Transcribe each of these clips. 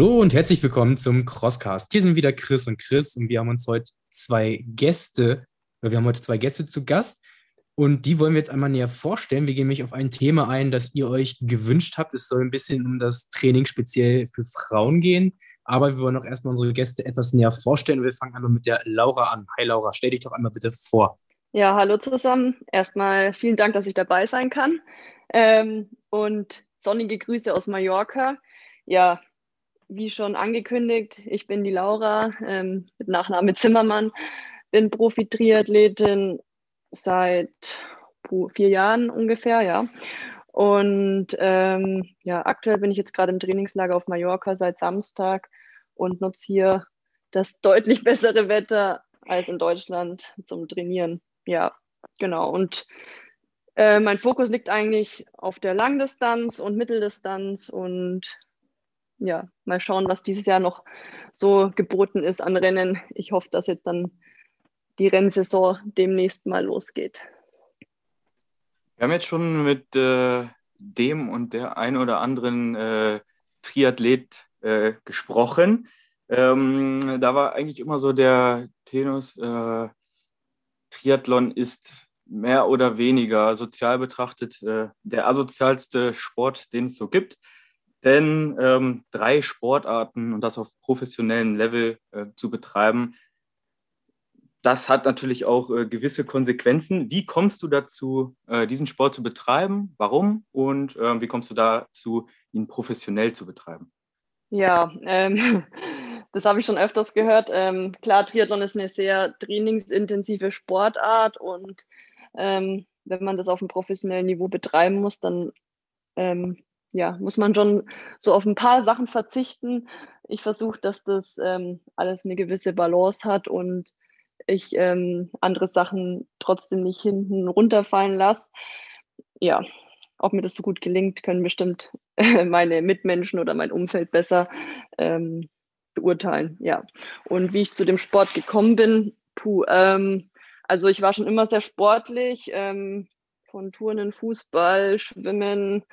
Hallo und herzlich willkommen zum Crosscast. Hier sind wieder Chris und Chris und wir haben uns heute zwei Gäste, wir haben heute zwei Gäste zu Gast und die wollen wir jetzt einmal näher vorstellen. Wir gehen nämlich auf ein Thema ein, das ihr euch gewünscht habt. Es soll ein bisschen um das Training speziell für Frauen gehen, aber wir wollen auch erstmal unsere Gäste etwas näher vorstellen. Wir fangen einmal mit der Laura an. Hi Laura, stell dich doch einmal bitte vor. Ja, hallo zusammen. Erstmal vielen Dank, dass ich dabei sein kann. Ähm, und sonnige Grüße aus Mallorca. Ja, wie schon angekündigt, ich bin die Laura ähm, mit Nachname Zimmermann, bin Profi-Triathletin seit vier Jahren ungefähr, ja. Und ähm, ja, aktuell bin ich jetzt gerade im Trainingslager auf Mallorca seit Samstag und nutze hier das deutlich bessere Wetter als in Deutschland zum Trainieren. Ja, genau. Und äh, mein Fokus liegt eigentlich auf der Langdistanz und Mitteldistanz und ja, mal schauen, was dieses Jahr noch so geboten ist an Rennen. Ich hoffe, dass jetzt dann die Rennsaison demnächst mal losgeht. Wir haben jetzt schon mit äh, dem und der ein oder anderen äh, Triathlet äh, gesprochen. Ähm, da war eigentlich immer so der Tenus, äh, Triathlon ist mehr oder weniger sozial betrachtet äh, der asozialste Sport, den es so gibt. Denn ähm, drei Sportarten und das auf professionellem Level äh, zu betreiben, das hat natürlich auch äh, gewisse Konsequenzen. Wie kommst du dazu, äh, diesen Sport zu betreiben? Warum? Und ähm, wie kommst du dazu, ihn professionell zu betreiben? Ja, ähm, das habe ich schon öfters gehört. Ähm, klar, Triathlon ist eine sehr trainingsintensive Sportart und ähm, wenn man das auf einem professionellen Niveau betreiben muss, dann ähm, ja, muss man schon so auf ein paar Sachen verzichten. Ich versuche, dass das ähm, alles eine gewisse Balance hat und ich ähm, andere Sachen trotzdem nicht hinten runterfallen lasse. Ja, ob mir das so gut gelingt, können bestimmt meine Mitmenschen oder mein Umfeld besser ähm, beurteilen. Ja, und wie ich zu dem Sport gekommen bin, puh, ähm, also ich war schon immer sehr sportlich, ähm, von Turnen, Fußball, Schwimmen,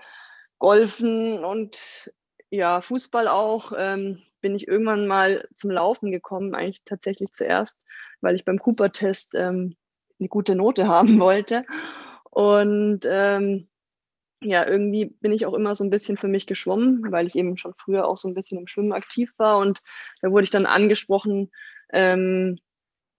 Golfen und ja, Fußball auch, ähm, bin ich irgendwann mal zum Laufen gekommen, eigentlich tatsächlich zuerst, weil ich beim Cooper-Test ähm, eine gute Note haben wollte. Und ähm, ja, irgendwie bin ich auch immer so ein bisschen für mich geschwommen, weil ich eben schon früher auch so ein bisschen im Schwimmen aktiv war. Und da wurde ich dann angesprochen, ähm,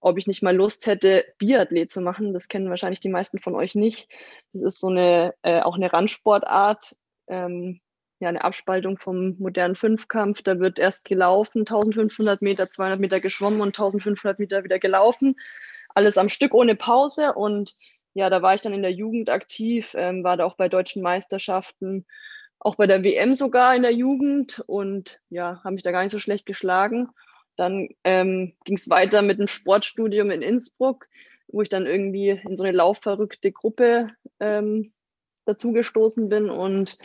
ob ich nicht mal Lust hätte, Biathlet zu machen. Das kennen wahrscheinlich die meisten von euch nicht. Das ist so eine, äh, auch eine Randsportart, ähm, ja, eine Abspaltung vom modernen Fünfkampf. Da wird erst gelaufen, 1500 Meter, 200 Meter geschwommen und 1500 Meter wieder gelaufen. Alles am Stück ohne Pause. Und ja, da war ich dann in der Jugend aktiv, ähm, war da auch bei deutschen Meisterschaften, auch bei der WM sogar in der Jugend und ja, habe mich da gar nicht so schlecht geschlagen. Dann ähm, ging es weiter mit einem Sportstudium in Innsbruck, wo ich dann irgendwie in so eine laufverrückte Gruppe ähm, dazugestoßen bin. Und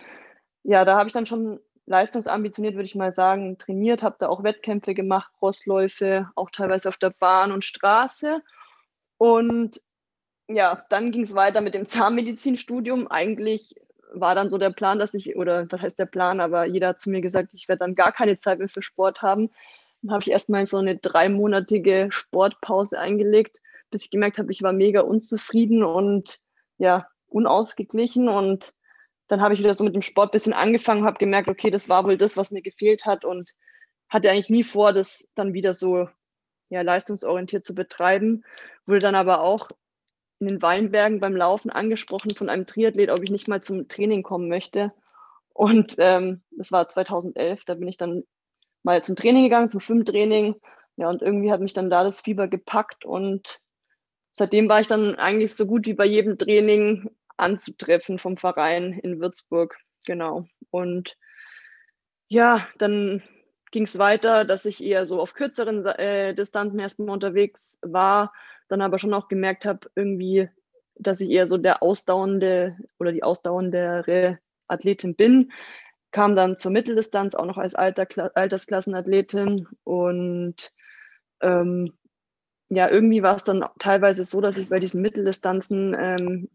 ja, da habe ich dann schon leistungsambitioniert, würde ich mal sagen, trainiert, habe da auch Wettkämpfe gemacht, Crossläufe, auch teilweise auf der Bahn und Straße. Und ja, dann ging es weiter mit dem Zahnmedizinstudium. Eigentlich war dann so der Plan, dass ich, oder was heißt der Plan, aber jeder hat zu mir gesagt, ich werde dann gar keine Zeit mehr für Sport haben. Dann habe ich erstmal so eine dreimonatige Sportpause eingelegt, bis ich gemerkt habe, ich war mega unzufrieden und ja, unausgeglichen und dann habe ich wieder so mit dem Sport ein bisschen angefangen, habe gemerkt, okay, das war wohl das, was mir gefehlt hat und hatte eigentlich nie vor, das dann wieder so ja, leistungsorientiert zu betreiben. Wurde dann aber auch in den Weinbergen beim Laufen angesprochen von einem Triathlet, ob ich nicht mal zum Training kommen möchte. Und ähm, das war 2011, da bin ich dann mal zum Training gegangen, zum Schwimmtraining. Ja, und irgendwie hat mich dann da das Fieber gepackt und seitdem war ich dann eigentlich so gut wie bei jedem Training anzutreffen vom Verein in Würzburg. Genau. Und ja, dann ging es weiter, dass ich eher so auf kürzeren äh, Distanzen erstmal unterwegs war, dann aber schon auch gemerkt habe, irgendwie, dass ich eher so der ausdauernde oder die ausdauerndere Athletin bin. Kam dann zur Mitteldistanz auch noch als Alter, Altersklassenathletin und ähm, ja, irgendwie war es dann teilweise so, dass ich bei diesen Mitteldistanzen ähm,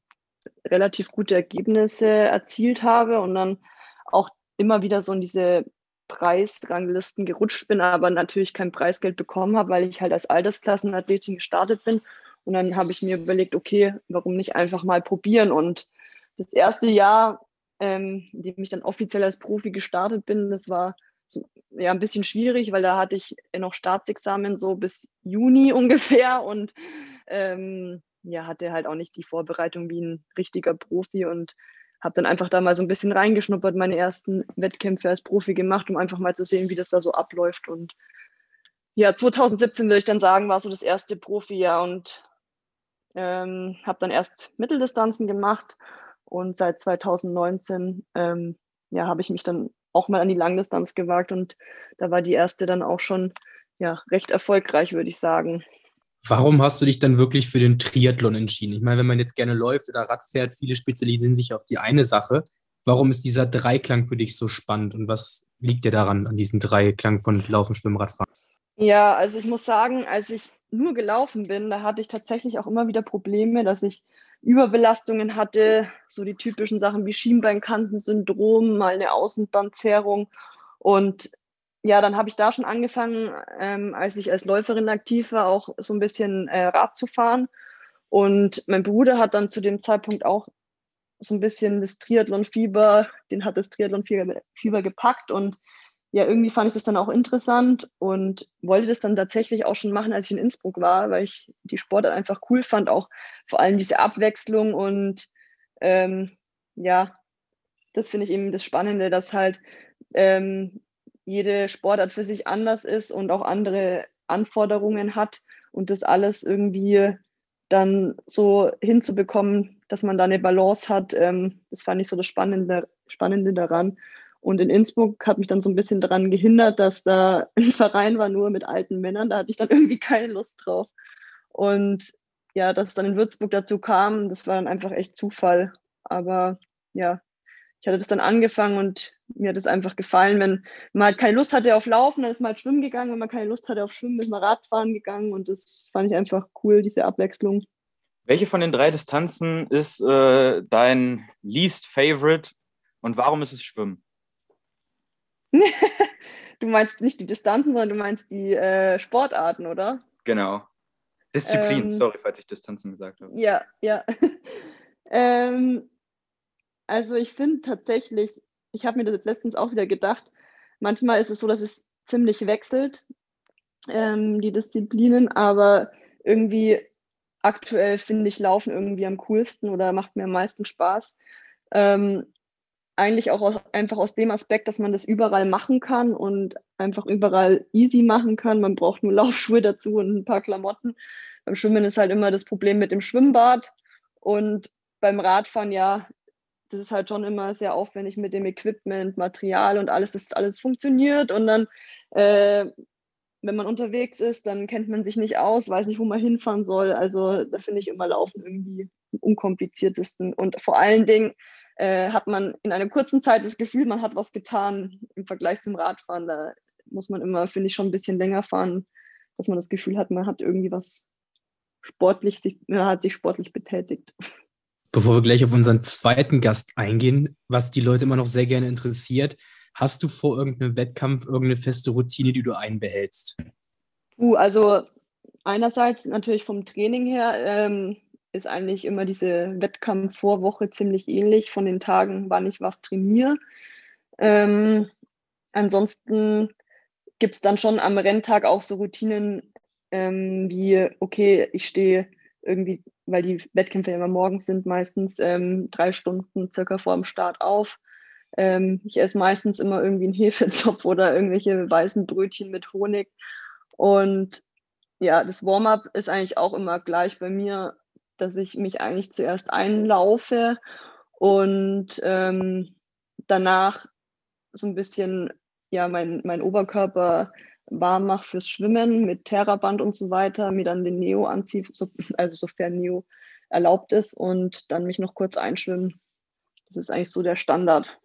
relativ gute Ergebnisse erzielt habe und dann auch immer wieder so in diese Preisranglisten gerutscht bin, aber natürlich kein Preisgeld bekommen habe, weil ich halt als Altersklassenathletin gestartet bin. Und dann habe ich mir überlegt, okay, warum nicht einfach mal probieren? Und das erste Jahr, ähm, in dem ich dann offiziell als Profi gestartet bin, das war so, ja ein bisschen schwierig, weil da hatte ich noch Staatsexamen so bis Juni ungefähr und ähm, ja, hatte halt auch nicht die Vorbereitung wie ein richtiger Profi und habe dann einfach da mal so ein bisschen reingeschnuppert, meine ersten Wettkämpfe als Profi gemacht, um einfach mal zu sehen, wie das da so abläuft. Und ja, 2017 würde ich dann sagen, war so das erste Profi-Jahr und ähm, habe dann erst Mitteldistanzen gemacht und seit 2019 ähm, ja, habe ich mich dann auch mal an die Langdistanz gewagt und da war die erste dann auch schon ja, recht erfolgreich, würde ich sagen. Warum hast du dich dann wirklich für den Triathlon entschieden? Ich meine, wenn man jetzt gerne läuft oder Rad fährt, viele spezialisieren sich auf die eine Sache. Warum ist dieser Dreiklang für dich so spannend und was liegt dir daran, an diesem Dreiklang von Laufen, Schwimmen, Radfahren? Ja, also ich muss sagen, als ich nur gelaufen bin, da hatte ich tatsächlich auch immer wieder Probleme, dass ich Überbelastungen hatte, so die typischen Sachen wie Schienbeinkantensyndrom, mal eine Außenbandzerrung. Und ja, dann habe ich da schon angefangen, ähm, als ich als Läuferin aktiv war, auch so ein bisschen äh, Rad zu fahren. Und mein Bruder hat dann zu dem Zeitpunkt auch so ein bisschen das Triathlon-Fieber, den hat das Triathlon-Fieber gepackt und ja, irgendwie fand ich das dann auch interessant und wollte das dann tatsächlich auch schon machen, als ich in Innsbruck war, weil ich die Sportart einfach cool fand, auch vor allem diese Abwechslung und ähm, ja, das finde ich eben das Spannende, dass halt ähm, jede Sportart für sich anders ist und auch andere Anforderungen hat und das alles irgendwie dann so hinzubekommen, dass man da eine Balance hat, ähm, das fand ich so das Spannende, Spannende daran. Und in Innsbruck hat mich dann so ein bisschen daran gehindert, dass da ein Verein war nur mit alten Männern. Da hatte ich dann irgendwie keine Lust drauf. Und ja, dass es dann in Würzburg dazu kam, das war dann einfach echt Zufall. Aber ja, ich hatte das dann angefangen und mir hat es einfach gefallen, wenn man halt keine Lust hatte auf Laufen, dann ist man halt schwimmen gegangen, wenn man keine Lust hatte auf Schwimmen, ist man Radfahren gegangen und das fand ich einfach cool, diese Abwechslung. Welche von den drei Distanzen ist äh, dein least favorite und warum ist es Schwimmen? du meinst nicht die Distanzen, sondern du meinst die äh, Sportarten, oder? Genau. Disziplin, ähm, sorry, falls ich Distanzen gesagt habe. Ja, ja. ähm, also ich finde tatsächlich, ich habe mir das letztens auch wieder gedacht, manchmal ist es so, dass es ziemlich wechselt, ähm, die Disziplinen, aber irgendwie aktuell finde ich Laufen irgendwie am coolsten oder macht mir am meisten Spaß. Ähm, eigentlich auch aus, einfach aus dem Aspekt, dass man das überall machen kann und einfach überall easy machen kann. Man braucht nur Laufschuhe dazu und ein paar Klamotten. Beim Schwimmen ist halt immer das Problem mit dem Schwimmbad und beim Radfahren ja das ist halt schon immer sehr aufwendig mit dem Equipment, Material und alles, dass alles funktioniert. Und dann, äh, wenn man unterwegs ist, dann kennt man sich nicht aus, weiß nicht, wo man hinfahren soll. Also da finde ich immer Laufen irgendwie am unkompliziertesten. Und vor allen Dingen äh, hat man in einer kurzen Zeit das Gefühl, man hat was getan im Vergleich zum Radfahren. Da muss man immer, finde ich, schon ein bisschen länger fahren, dass man das Gefühl hat, man hat irgendwie was sportlich, sich, man hat sich sportlich betätigt. Bevor wir gleich auf unseren zweiten Gast eingehen, was die Leute immer noch sehr gerne interessiert, hast du vor irgendeinem Wettkampf irgendeine feste Routine, die du einbehältst? Uh, also einerseits natürlich vom Training her ähm, ist eigentlich immer diese Wettkampfvorwoche ziemlich ähnlich von den Tagen, wann ich was trainiere. Ähm, ansonsten gibt es dann schon am Renntag auch so Routinen ähm, wie, okay, ich stehe irgendwie, weil die Wettkämpfe ja immer morgens sind, meistens ähm, drei Stunden circa vor dem Start auf. Ähm, ich esse meistens immer irgendwie einen Hefezopf oder irgendwelche weißen Brötchen mit Honig. Und ja, das Warm-up ist eigentlich auch immer gleich bei mir, dass ich mich eigentlich zuerst einlaufe und ähm, danach so ein bisschen ja mein, mein Oberkörper warm mache fürs Schwimmen mit Terraband und so weiter, mir dann den Neo anziehe, so, also sofern Neo erlaubt ist und dann mich noch kurz einschwimmen. Das ist eigentlich so der Standard.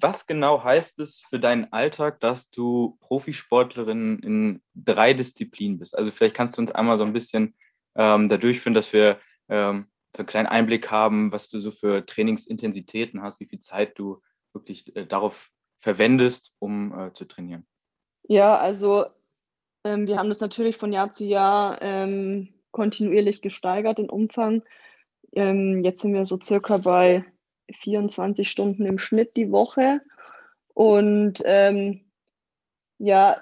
Was genau heißt es für deinen Alltag, dass du Profisportlerin in drei Disziplinen bist? Also vielleicht kannst du uns einmal so ein bisschen ähm, da durchführen, dass wir ähm, so einen kleinen Einblick haben, was du so für Trainingsintensitäten hast, wie viel Zeit du wirklich äh, darauf verwendest, um äh, zu trainieren? Ja, also ähm, wir haben das natürlich von Jahr zu Jahr ähm, kontinuierlich gesteigert, den Umfang. Ähm, jetzt sind wir so circa bei 24 Stunden im Schnitt die Woche. Und ähm, ja,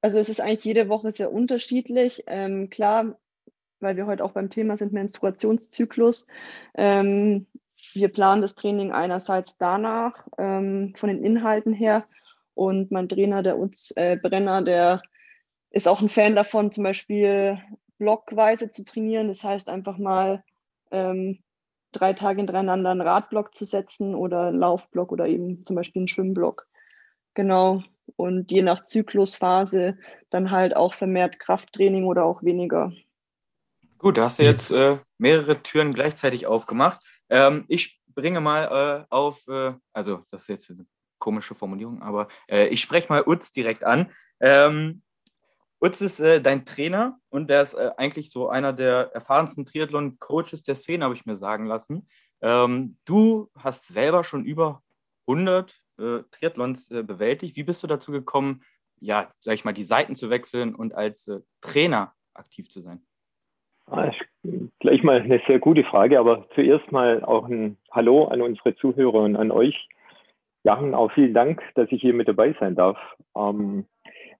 also es ist eigentlich jede Woche sehr unterschiedlich. Ähm, klar, weil wir heute auch beim Thema sind, Menstruationszyklus. Ähm, wir planen das Training einerseits danach, von den Inhalten her. Und mein Trainer, der Utz äh, Brenner, der ist auch ein Fan davon, zum Beispiel blockweise zu trainieren. Das heißt, einfach mal ähm, drei Tage hintereinander einen Radblock zu setzen oder einen Laufblock oder eben zum Beispiel einen Schwimmblock. Genau. Und je nach Zyklusphase dann halt auch vermehrt Krafttraining oder auch weniger. Gut, da hast du jetzt äh, mehrere Türen gleichzeitig aufgemacht. Ähm, ich bringe mal äh, auf, äh, also das ist jetzt komische Formulierung, aber äh, ich spreche mal Utz direkt an. Ähm, Utz ist äh, dein Trainer und der ist äh, eigentlich so einer der erfahrensten Triathlon-Coaches der Szene, habe ich mir sagen lassen. Ähm, du hast selber schon über 100 äh, Triathlons äh, bewältigt. Wie bist du dazu gekommen, ja, sag ich mal, die Seiten zu wechseln und als äh, Trainer aktiv zu sein? Ah, gleich mal eine sehr gute Frage, aber zuerst mal auch ein Hallo an unsere Zuhörer und an euch. Ja, auch vielen Dank, dass ich hier mit dabei sein darf. Ähm,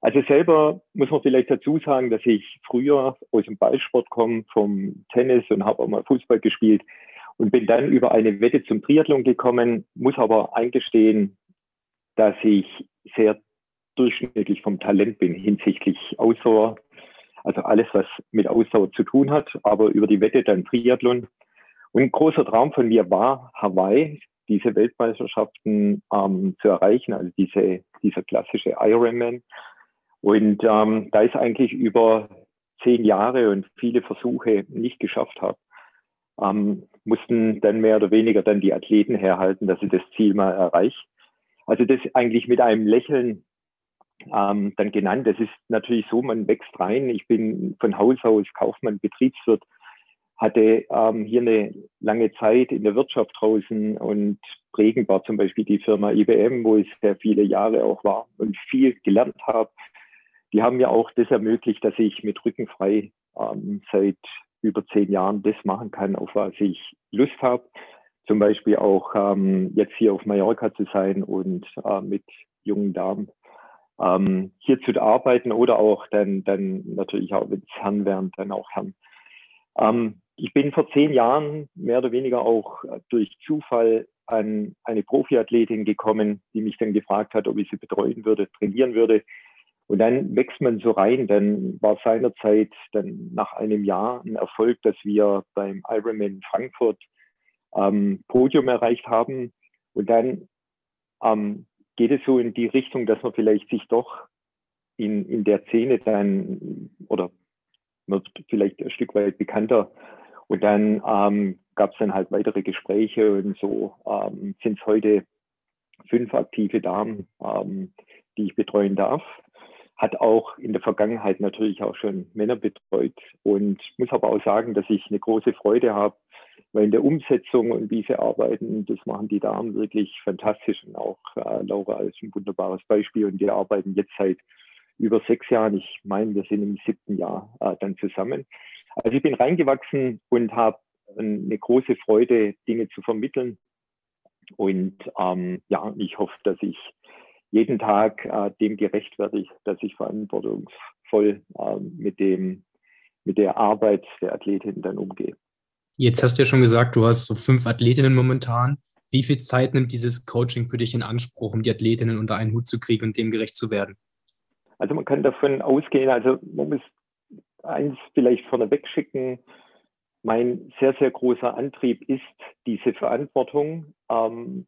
also selber muss man vielleicht dazu sagen, dass ich früher aus dem Ballsport komme, vom Tennis und habe auch mal Fußball gespielt und bin dann über eine Wette zum Triathlon gekommen, muss aber eingestehen, dass ich sehr durchschnittlich vom Talent bin hinsichtlich Ausdauer, also alles, was mit Ausdauer zu tun hat, aber über die Wette dann Triathlon. Und ein großer Traum von mir war, Hawaii, diese Weltmeisterschaften ähm, zu erreichen, also diese, dieser klassische Ironman. Und ähm, da ich eigentlich über zehn Jahre und viele Versuche nicht geschafft habe, ähm, mussten dann mehr oder weniger dann die Athleten herhalten, dass sie das Ziel mal erreichen. Also das eigentlich mit einem Lächeln ähm, dann genannt. Das ist natürlich so, man wächst rein. Ich bin von Haus aus Kaufmann, Betriebswirt, hatte ähm, hier eine lange Zeit in der Wirtschaft draußen und prägend war zum Beispiel die Firma IBM, wo ich sehr viele Jahre auch war und viel gelernt habe die haben mir auch das ermöglicht, dass ich mit Rücken frei ähm, seit über zehn Jahren das machen kann, auf was ich Lust habe. Zum Beispiel auch ähm, jetzt hier auf Mallorca zu sein und äh, mit jungen Damen ähm, hier zu arbeiten oder auch dann, dann natürlich auch, wenn es Herren wären, dann auch Herren. Ähm, ich bin vor zehn Jahren mehr oder weniger auch durch Zufall an eine Profiathletin gekommen, die mich dann gefragt hat, ob ich sie betreuen würde, trainieren würde. Und dann wächst man so rein. Dann war seinerzeit dann nach einem Jahr ein Erfolg, dass wir beim Ironman Frankfurt ähm, Podium erreicht haben. Und dann ähm, geht es so in die Richtung, dass man vielleicht sich doch in, in der Szene dann oder wird vielleicht ein Stück weit bekannter. Und dann ähm, gab es dann halt weitere Gespräche und so ähm, sind es heute fünf aktive Damen, ähm, die ich betreuen darf hat auch in der Vergangenheit natürlich auch schon Männer betreut und muss aber auch sagen, dass ich eine große Freude habe, weil in der Umsetzung und wie sie arbeiten, das machen die Damen wirklich fantastisch und auch äh, Laura ist ein wunderbares Beispiel und wir arbeiten jetzt seit über sechs Jahren. Ich meine, wir sind im siebten Jahr äh, dann zusammen. Also ich bin reingewachsen und habe eine große Freude, Dinge zu vermitteln. Und ähm, ja, ich hoffe, dass ich jeden Tag äh, dem gerecht werde dass ich verantwortungsvoll äh, mit dem, mit der Arbeit der Athletin dann umgehe. Jetzt hast du ja schon gesagt, du hast so fünf Athletinnen momentan. Wie viel Zeit nimmt dieses Coaching für dich in Anspruch, um die Athletinnen unter einen Hut zu kriegen und dem gerecht zu werden? Also man kann davon ausgehen, also man muss eins vielleicht vorneweg schicken. Mein sehr, sehr großer Antrieb ist diese Verantwortung. Ähm,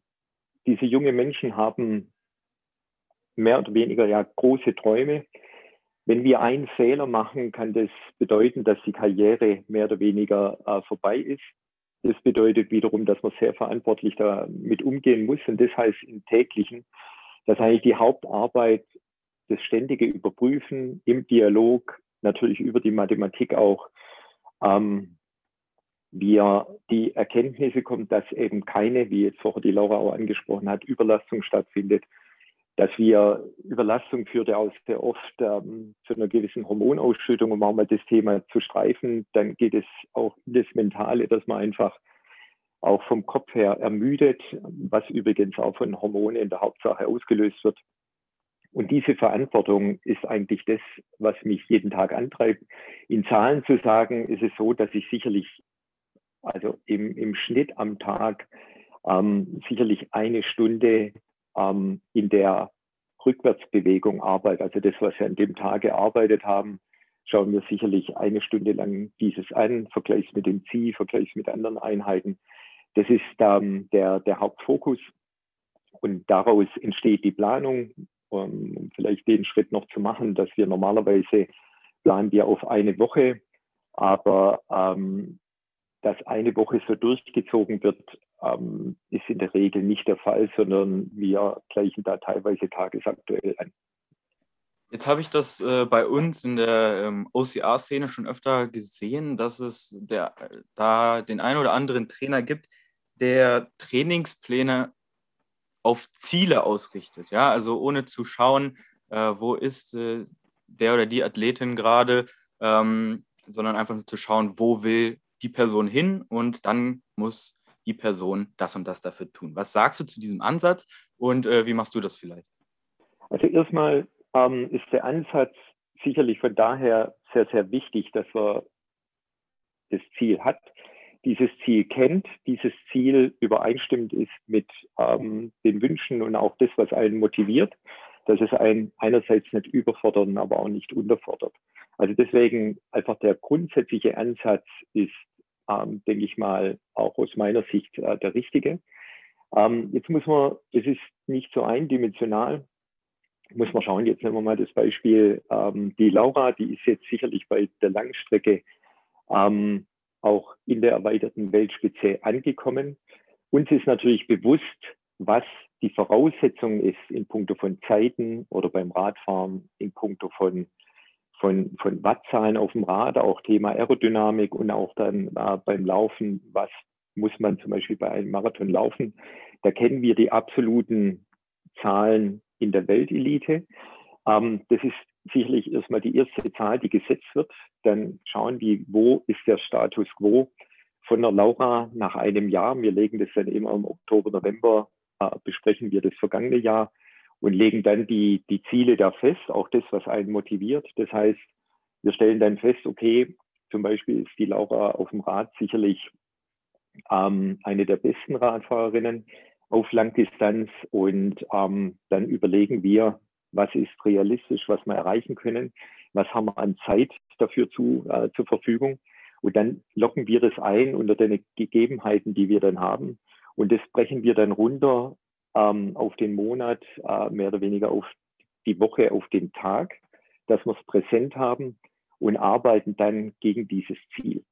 diese junge Menschen haben mehr oder weniger ja große Träume. Wenn wir einen Fehler machen, kann das bedeuten, dass die Karriere mehr oder weniger äh, vorbei ist. Das bedeutet wiederum, dass man sehr verantwortlich damit umgehen muss. Und das heißt im täglichen, dass eigentlich die Hauptarbeit das ständige Überprüfen im Dialog, natürlich über die Mathematik auch, ähm, wir die Erkenntnisse kommen, dass eben keine, wie jetzt vorher die Laura auch angesprochen hat, Überlastung stattfindet, dass wir Überlastung führt ja auch sehr oft ähm, zu einer gewissen Hormonausschüttung, um auch mal das Thema zu streifen. Dann geht es auch in das Mentale, dass man einfach auch vom Kopf her ermüdet, was übrigens auch von Hormonen in der Hauptsache ausgelöst wird. Und diese Verantwortung ist eigentlich das, was mich jeden Tag antreibt. In Zahlen zu sagen, ist es so, dass ich sicherlich, also im, im Schnitt am Tag, ähm, sicherlich eine Stunde ähm, in der Rückwärtsbewegung arbeite. Also das, was wir an dem Tag gearbeitet haben, schauen wir sicherlich eine Stunde lang dieses an, vergleichs mit dem Ziel, vergleichs mit anderen Einheiten. Das ist ähm, der, der Hauptfokus. Und daraus entsteht die Planung, um vielleicht den Schritt noch zu machen, dass wir normalerweise planen wir auf eine Woche, aber ähm, dass eine Woche so durchgezogen wird, ähm, ist in der Regel nicht der Fall, sondern wir gleichen da teilweise tagesaktuell an. Jetzt habe ich das äh, bei uns in der ähm, OCR-Szene schon öfter gesehen, dass es der, da den einen oder anderen Trainer gibt, der Trainingspläne auf Ziele ausrichtet. Ja, also ohne zu schauen, äh, wo ist äh, der oder die Athletin gerade, ähm, sondern einfach nur zu schauen, wo will die Person hin und dann muss die Person das und das dafür tun. Was sagst du zu diesem Ansatz und äh, wie machst du das vielleicht? Also erstmal ähm, ist der Ansatz sicherlich von daher sehr, sehr wichtig, dass man das Ziel hat, dieses Ziel kennt, dieses Ziel übereinstimmend ist mit ähm, den Wünschen und auch das, was einen motiviert, dass es einen einerseits nicht überfordert, aber auch nicht unterfordert. Also deswegen einfach der grundsätzliche Ansatz ist ähm, denke ich mal, auch aus meiner Sicht äh, der richtige. Ähm, jetzt muss man, es ist nicht so eindimensional, muss man schauen, jetzt nehmen wir mal das Beispiel, ähm, die Laura, die ist jetzt sicherlich bei der Langstrecke ähm, auch in der erweiterten Weltspitze angekommen. Uns ist natürlich bewusst, was die Voraussetzung ist in puncto von Zeiten oder beim Radfahren, in puncto von von, von Wattzahlen auf dem Rad, auch Thema Aerodynamik und auch dann äh, beim Laufen, was muss man zum Beispiel bei einem Marathon laufen. Da kennen wir die absoluten Zahlen in der Weltelite. Ähm, das ist sicherlich erstmal die erste Zahl, die gesetzt wird. Dann schauen wir, wo ist der Status quo von der Laura nach einem Jahr. Wir legen das dann immer im Oktober, November, äh, besprechen wir das vergangene Jahr und legen dann die, die Ziele da fest, auch das, was einen motiviert. Das heißt, wir stellen dann fest, okay, zum Beispiel ist die Laura auf dem Rad sicherlich ähm, eine der besten Radfahrerinnen auf Langdistanz und ähm, dann überlegen wir, was ist realistisch, was wir erreichen können, was haben wir an Zeit dafür zu, äh, zur Verfügung und dann locken wir das ein unter den Gegebenheiten, die wir dann haben und das brechen wir dann runter ähm, auf den Monat, äh, mehr oder weniger auf die Woche, auf den Tag, dass wir es präsent haben und arbeiten dann gegen dieses Ziel.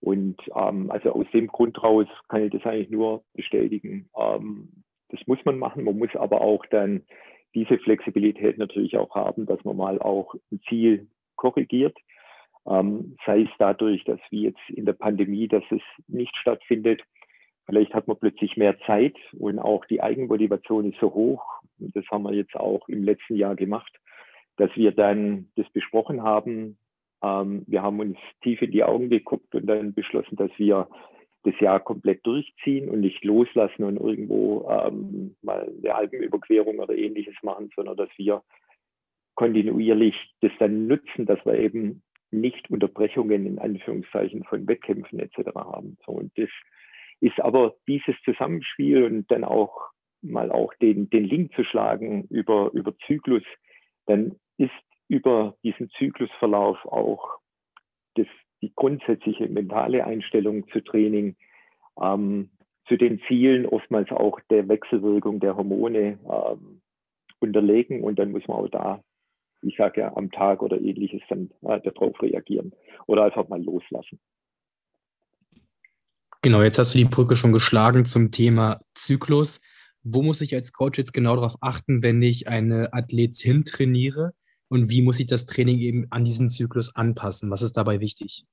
Und ähm, also aus dem Grund raus kann ich das eigentlich nur bestätigen. Ähm, das muss man machen. Man muss aber auch dann diese Flexibilität natürlich auch haben, dass man mal auch ein Ziel korrigiert. Ähm, sei es dadurch, dass wie jetzt in der Pandemie, dass es nicht stattfindet, Vielleicht hat man plötzlich mehr Zeit und auch die Eigenmotivation ist so hoch. Und das haben wir jetzt auch im letzten Jahr gemacht, dass wir dann das besprochen haben. Ähm, wir haben uns tief in die Augen geguckt und dann beschlossen, dass wir das Jahr komplett durchziehen und nicht loslassen und irgendwo ähm, mal eine Alpenüberquerung oder ähnliches machen, sondern dass wir kontinuierlich das dann nutzen, dass wir eben nicht Unterbrechungen in Anführungszeichen von Wettkämpfen etc. haben. So, und das ist aber dieses Zusammenspiel und dann auch mal auch den, den Link zu schlagen über, über Zyklus, dann ist über diesen Zyklusverlauf auch die grundsätzliche mentale Einstellung zu Training, ähm, zu den Zielen, oftmals auch der Wechselwirkung der Hormone ähm, unterlegen und dann muss man auch da, ich sage ja, am Tag oder ähnliches dann äh, darauf reagieren oder einfach mal loslassen. Genau, jetzt hast du die Brücke schon geschlagen zum Thema Zyklus. Wo muss ich als Coach jetzt genau darauf achten, wenn ich eine Athletin trainiere? Und wie muss ich das Training eben an diesen Zyklus anpassen? Was ist dabei wichtig?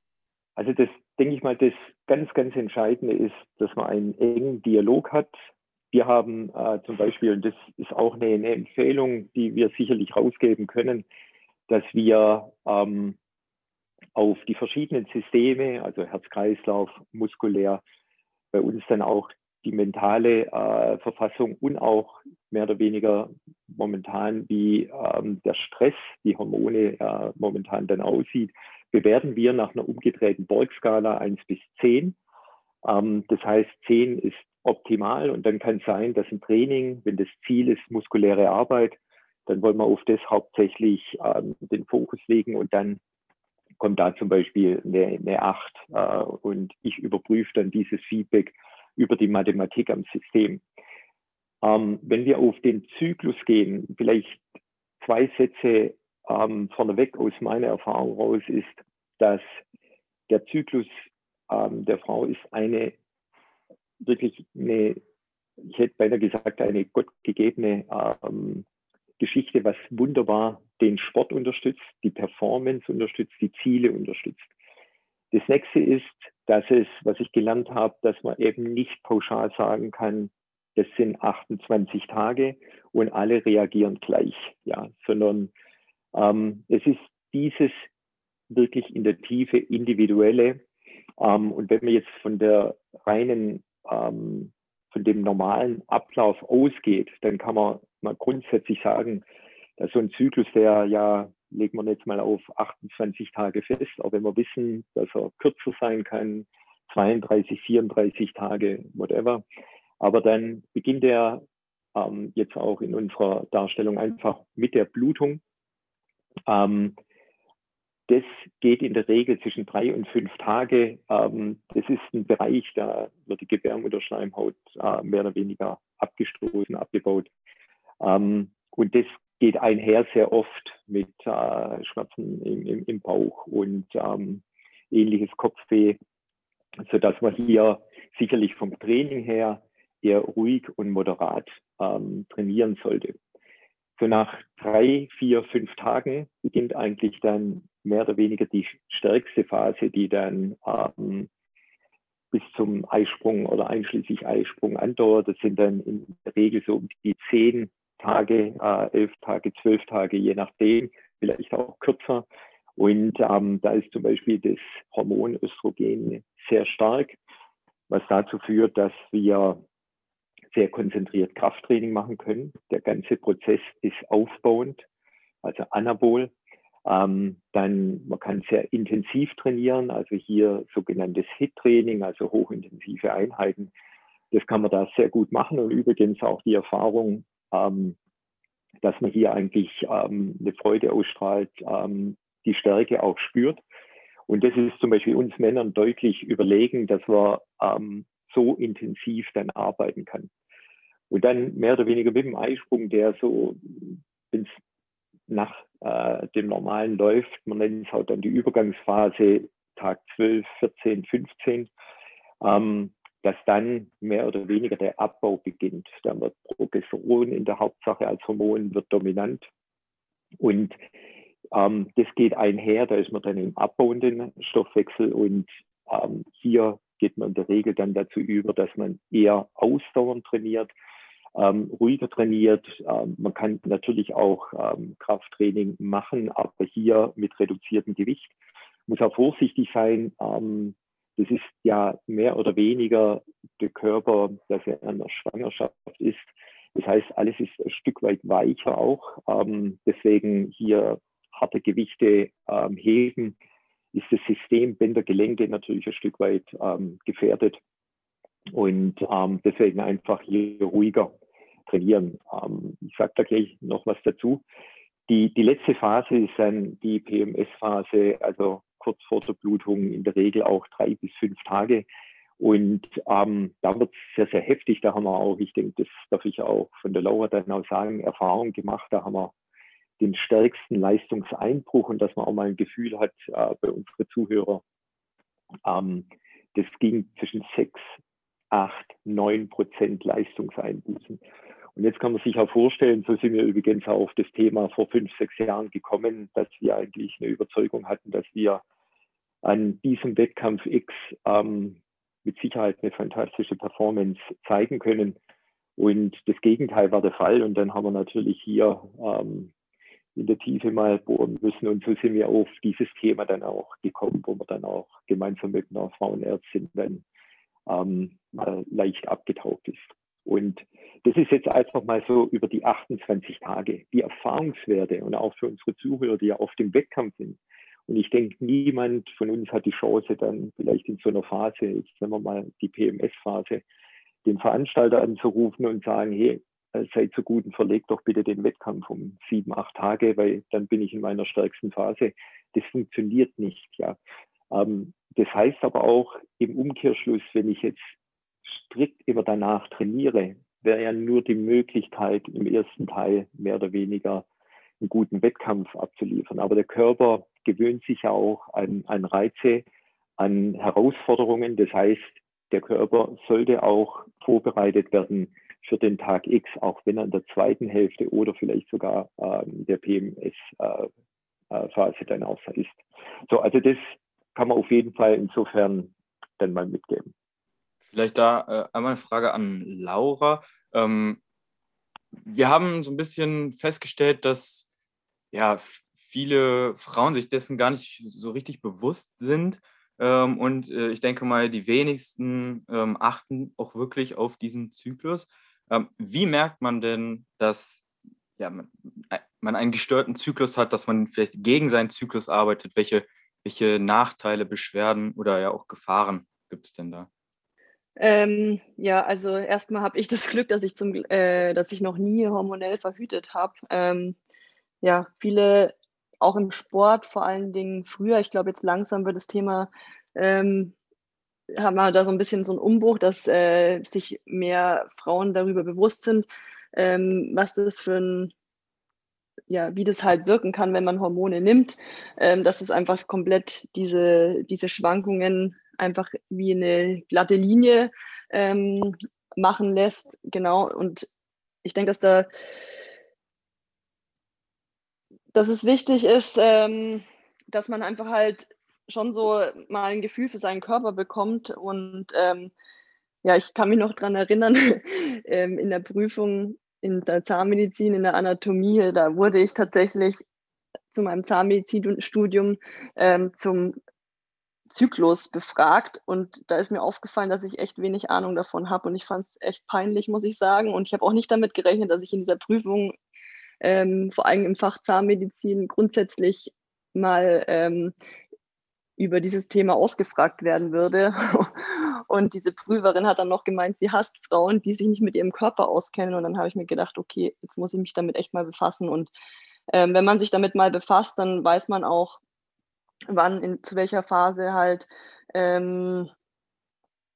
Also das denke ich mal, das ganz, ganz Entscheidende ist, dass man einen engen Dialog hat wir haben äh, zum Beispiel, und das ist auch eine, eine, Empfehlung, die wir sicherlich rausgeben können, dass wir ähm, auf die verschiedenen Systeme, also Herz-Kreislauf, muskulär, bei uns dann auch die mentale äh, Verfassung und auch mehr oder weniger momentan, wie ähm, der Stress, die Hormone äh, momentan dann aussieht, bewerten wir nach einer umgedrehten Borg-Skala 1 bis 10. Ähm, das heißt, 10 ist optimal und dann kann es sein, dass ein Training, wenn das Ziel ist, muskuläre Arbeit, dann wollen wir auf das hauptsächlich ähm, den Fokus legen und dann kommt da zum Beispiel eine, eine 8 äh, und ich überprüfe dann dieses Feedback über die Mathematik am System. Ähm, wenn wir auf den Zyklus gehen, vielleicht zwei Sätze ähm, vorneweg aus meiner Erfahrung raus ist, dass der Zyklus ähm, der Frau ist eine wirklich eine, ich hätte beinahe gesagt, eine gottgegebene ähm, Geschichte, was wunderbar den Sport unterstützt, die Performance unterstützt, die Ziele unterstützt. Das nächste ist, dass es, was ich gelernt habe, dass man eben nicht pauschal sagen kann, das sind 28 Tage und alle reagieren gleich, ja, sondern ähm, es ist dieses wirklich in der Tiefe individuelle. Ähm, und wenn man jetzt von der reinen, ähm, von dem normalen Ablauf ausgeht, dann kann man mal grundsätzlich sagen, dass so ein Zyklus, der ja, legen wir jetzt mal auf 28 Tage fest, auch wenn wir wissen, dass er kürzer sein kann, 32, 34 Tage, whatever. Aber dann beginnt er ähm, jetzt auch in unserer Darstellung einfach mit der Blutung. Ähm, das geht in der Regel zwischen drei und fünf Tage. Ähm, das ist ein Bereich, da wird die Gebärmutterschleimhaut äh, mehr oder weniger abgestoßen, abgebaut. Ähm, und das geht einher sehr oft mit äh, Schmerzen im, im, im, Bauch und ähm, ähnliches Kopfweh, sodass man hier sicherlich vom Training her eher ruhig und moderat ähm, trainieren sollte. So nach drei, vier, fünf Tagen beginnt eigentlich dann mehr oder weniger die stärkste Phase, die dann ähm, bis zum Eisprung oder einschließlich Eisprung andauert. Das sind dann in der Regel so um die zehn Tage, äh, elf Tage, zwölf Tage, je nachdem, vielleicht auch kürzer. Und ähm, da ist zum Beispiel das Hormon Östrogen sehr stark, was dazu führt, dass wir sehr konzentriert Krafttraining machen können. Der ganze Prozess ist aufbauend, also anabol. Ähm, dann, man kann sehr intensiv trainieren, also hier sogenanntes HIT-Training, also hochintensive Einheiten. Das kann man da sehr gut machen und übrigens auch die Erfahrung, ähm, dass man hier eigentlich ähm, eine Freude ausstrahlt, ähm, die Stärke auch spürt. Und das ist zum Beispiel uns Männern deutlich überlegen, dass man ähm, so intensiv dann arbeiten kann. Und dann mehr oder weniger mit dem Eisprung, der so, wenn es nach äh, dem Normalen läuft, man nennt es halt dann die Übergangsphase, Tag 12, 14, 15, ähm, dass dann mehr oder weniger der Abbau beginnt. Dann wird Progesteron in der Hauptsache als Hormon wird dominant. Und ähm, das geht einher, da ist man dann im abbauenden Stoffwechsel und ähm, hier geht man in der Regel dann dazu über, dass man eher ausdauernd trainiert, ähm, ruhiger trainiert. Ähm, man kann natürlich auch ähm, Krafttraining machen, aber hier mit reduziertem Gewicht. Muss auch vorsichtig sein. Ähm, das ist ja mehr oder weniger der Körper, dass er an der Schwangerschaft ist. Das heißt, alles ist ein Stück weit weicher auch. Ähm, deswegen hier harte Gewichte ähm, heben, ist das System Bändergelenke natürlich ein Stück weit gefährdet. Und ähm, deswegen einfach hier ruhiger trainieren. Ähm, ich sage da gleich noch was dazu. Die, die letzte Phase ist dann die PMS-Phase, also kurz vor der Blutung, in der Regel auch drei bis fünf Tage. Und ähm, da wird es sehr, sehr heftig. Da haben wir auch, ich denke, das darf ich auch von der Laura dann auch sagen, Erfahrung gemacht. Da haben wir den stärksten Leistungseinbruch und dass man auch mal ein Gefühl hat äh, bei unseren Zuhörern. Ähm, das ging zwischen sechs, acht, neun Prozent Leistungseinbußen. Und jetzt kann man sich auch vorstellen, so sind wir übrigens auch auf das Thema vor fünf, sechs Jahren gekommen, dass wir eigentlich eine Überzeugung hatten, dass wir an diesem Wettkampf X ähm, mit Sicherheit eine fantastische Performance zeigen können. Und das Gegenteil war der Fall. Und dann haben wir natürlich hier ähm, in der Tiefe mal bohren müssen. Und so sind wir auf dieses Thema dann auch gekommen, wo wir dann auch gemeinsam mit einer Frauenärztin dann ähm, leicht abgetaucht ist. Und das ist jetzt einfach mal so über die 28 Tage, die Erfahrungswerte und auch für unsere Zuhörer, die ja auf dem Wettkampf sind. Und ich denke, niemand von uns hat die Chance, dann vielleicht in so einer Phase, jetzt nehmen wir mal die PMS-Phase, den Veranstalter anzurufen und sagen, hey, äh, seid so gut und verlegt doch bitte den Wettkampf um sieben, acht Tage, weil dann bin ich in meiner stärksten Phase. Das funktioniert nicht, ja. Ähm, das heißt aber auch im Umkehrschluss, wenn ich jetzt strikt immer danach trainiere, wäre ja nur die Möglichkeit, im ersten Teil mehr oder weniger einen guten Wettkampf abzuliefern. Aber der Körper gewöhnt sich ja auch an, an Reize, an Herausforderungen. Das heißt, der Körper sollte auch vorbereitet werden für den Tag X, auch wenn er in der zweiten Hälfte oder vielleicht sogar äh, der PMS-Phase äh, dann auch ist. So, also das kann man auf jeden Fall insofern dann mal mitgeben. Vielleicht da äh, einmal eine Frage an Laura. Ähm, wir haben so ein bisschen festgestellt, dass ja, viele Frauen sich dessen gar nicht so richtig bewusst sind. Ähm, und äh, ich denke mal, die wenigsten ähm, achten auch wirklich auf diesen Zyklus. Ähm, wie merkt man denn, dass ja, man, äh, man, einen gestörten Zyklus hat, dass man vielleicht gegen seinen Zyklus arbeitet? Welche, welche Nachteile, Beschwerden oder ja auch Gefahren gibt es denn da? Ähm, ja, also erstmal habe ich das Glück, dass ich zum, äh, dass ich noch nie hormonell verhütet habe. Ähm, ja, viele auch im Sport, vor allen Dingen früher, ich glaube jetzt langsam wird das Thema, ähm, haben wir da so ein bisschen so einen Umbruch, dass äh, sich mehr Frauen darüber bewusst sind, ähm, was das für ein ja, wie das halt wirken kann, wenn man Hormone nimmt, ähm, dass es einfach komplett diese, diese Schwankungen einfach wie eine glatte Linie ähm, machen lässt. Genau. Und ich denke, dass da dass es wichtig ist, ähm, dass man einfach halt schon so mal ein Gefühl für seinen Körper bekommt. Und ähm, ja, ich kann mich noch daran erinnern, ähm, in der Prüfung in der Zahnmedizin, in der Anatomie, da wurde ich tatsächlich zu meinem Zahnmedizinstudium ähm, zum Zyklus befragt und da ist mir aufgefallen, dass ich echt wenig Ahnung davon habe und ich fand es echt peinlich, muss ich sagen. Und ich habe auch nicht damit gerechnet, dass ich in dieser Prüfung ähm, vor allem im Fach Zahnmedizin grundsätzlich mal ähm, über dieses Thema ausgefragt werden würde. Und diese Prüferin hat dann noch gemeint, sie hasst Frauen, die sich nicht mit ihrem Körper auskennen. Und dann habe ich mir gedacht, okay, jetzt muss ich mich damit echt mal befassen. Und ähm, wenn man sich damit mal befasst, dann weiß man auch, wann, in, zu welcher Phase halt ähm,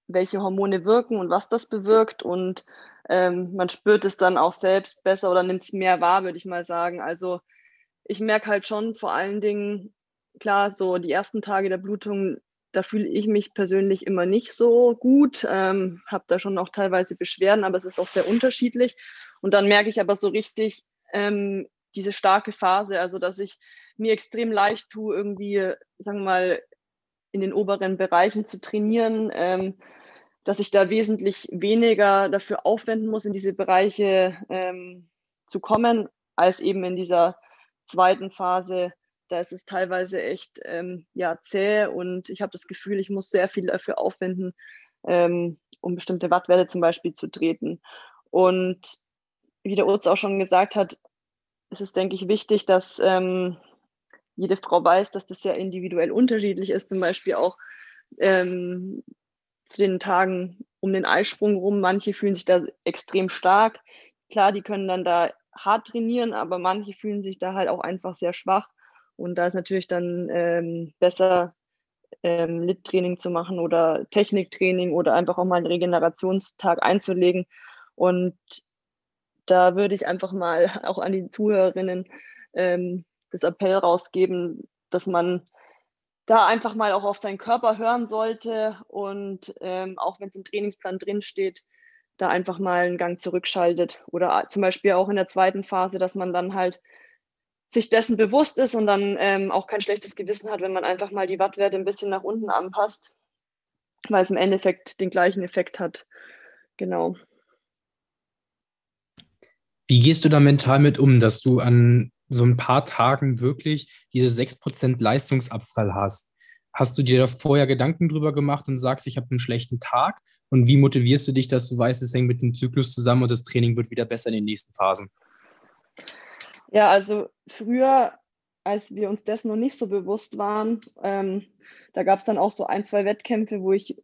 welche Hormone wirken und was das bewirkt. Und ähm, man spürt es dann auch selbst besser oder nimmt es mehr wahr, würde ich mal sagen. Also ich merke halt schon vor allen Dingen, klar, so die ersten Tage der Blutung, da fühle ich mich persönlich immer nicht so gut, ähm, habe da schon auch teilweise Beschwerden, aber es ist auch sehr unterschiedlich. Und dann merke ich aber so richtig ähm, diese starke Phase, also dass ich mir extrem leicht tue, irgendwie, sagen wir mal, in den oberen Bereichen zu trainieren, ähm, dass ich da wesentlich weniger dafür aufwenden muss, in diese Bereiche ähm, zu kommen, als eben in dieser zweiten Phase, da ist es teilweise echt ähm, ja, zäh und ich habe das Gefühl, ich muss sehr viel dafür aufwenden, ähm, um bestimmte Wattwerte zum Beispiel zu treten. Und wie der Urz auch schon gesagt hat, ist es, denke ich, wichtig, dass ähm, jede Frau weiß, dass das ja individuell unterschiedlich ist. Zum Beispiel auch ähm, zu den Tagen um den Eisprung rum. Manche fühlen sich da extrem stark. Klar, die können dann da hart trainieren, aber manche fühlen sich da halt auch einfach sehr schwach. Und da ist natürlich dann ähm, besser, ähm, Lit-Training zu machen oder Techniktraining oder einfach auch mal einen Regenerationstag einzulegen. Und da würde ich einfach mal auch an die Zuhörerinnen ähm, das Appell rausgeben, dass man da einfach mal auch auf seinen Körper hören sollte und ähm, auch wenn es im Trainingsplan drin steht, da einfach mal einen Gang zurückschaltet oder zum Beispiel auch in der zweiten Phase, dass man dann halt sich dessen bewusst ist und dann ähm, auch kein schlechtes Gewissen hat, wenn man einfach mal die Wattwerte ein bisschen nach unten anpasst, weil es im Endeffekt den gleichen Effekt hat. Genau. Wie gehst du da mental mit um, dass du an so ein paar Tagen wirklich diese 6% Leistungsabfall hast? Hast du dir da vorher Gedanken drüber gemacht und sagst, ich habe einen schlechten Tag? Und wie motivierst du dich, dass du weißt, es hängt mit dem Zyklus zusammen und das Training wird wieder besser in den nächsten Phasen? Ja, also früher, als wir uns dessen noch nicht so bewusst waren, ähm, da gab es dann auch so ein, zwei Wettkämpfe, wo ich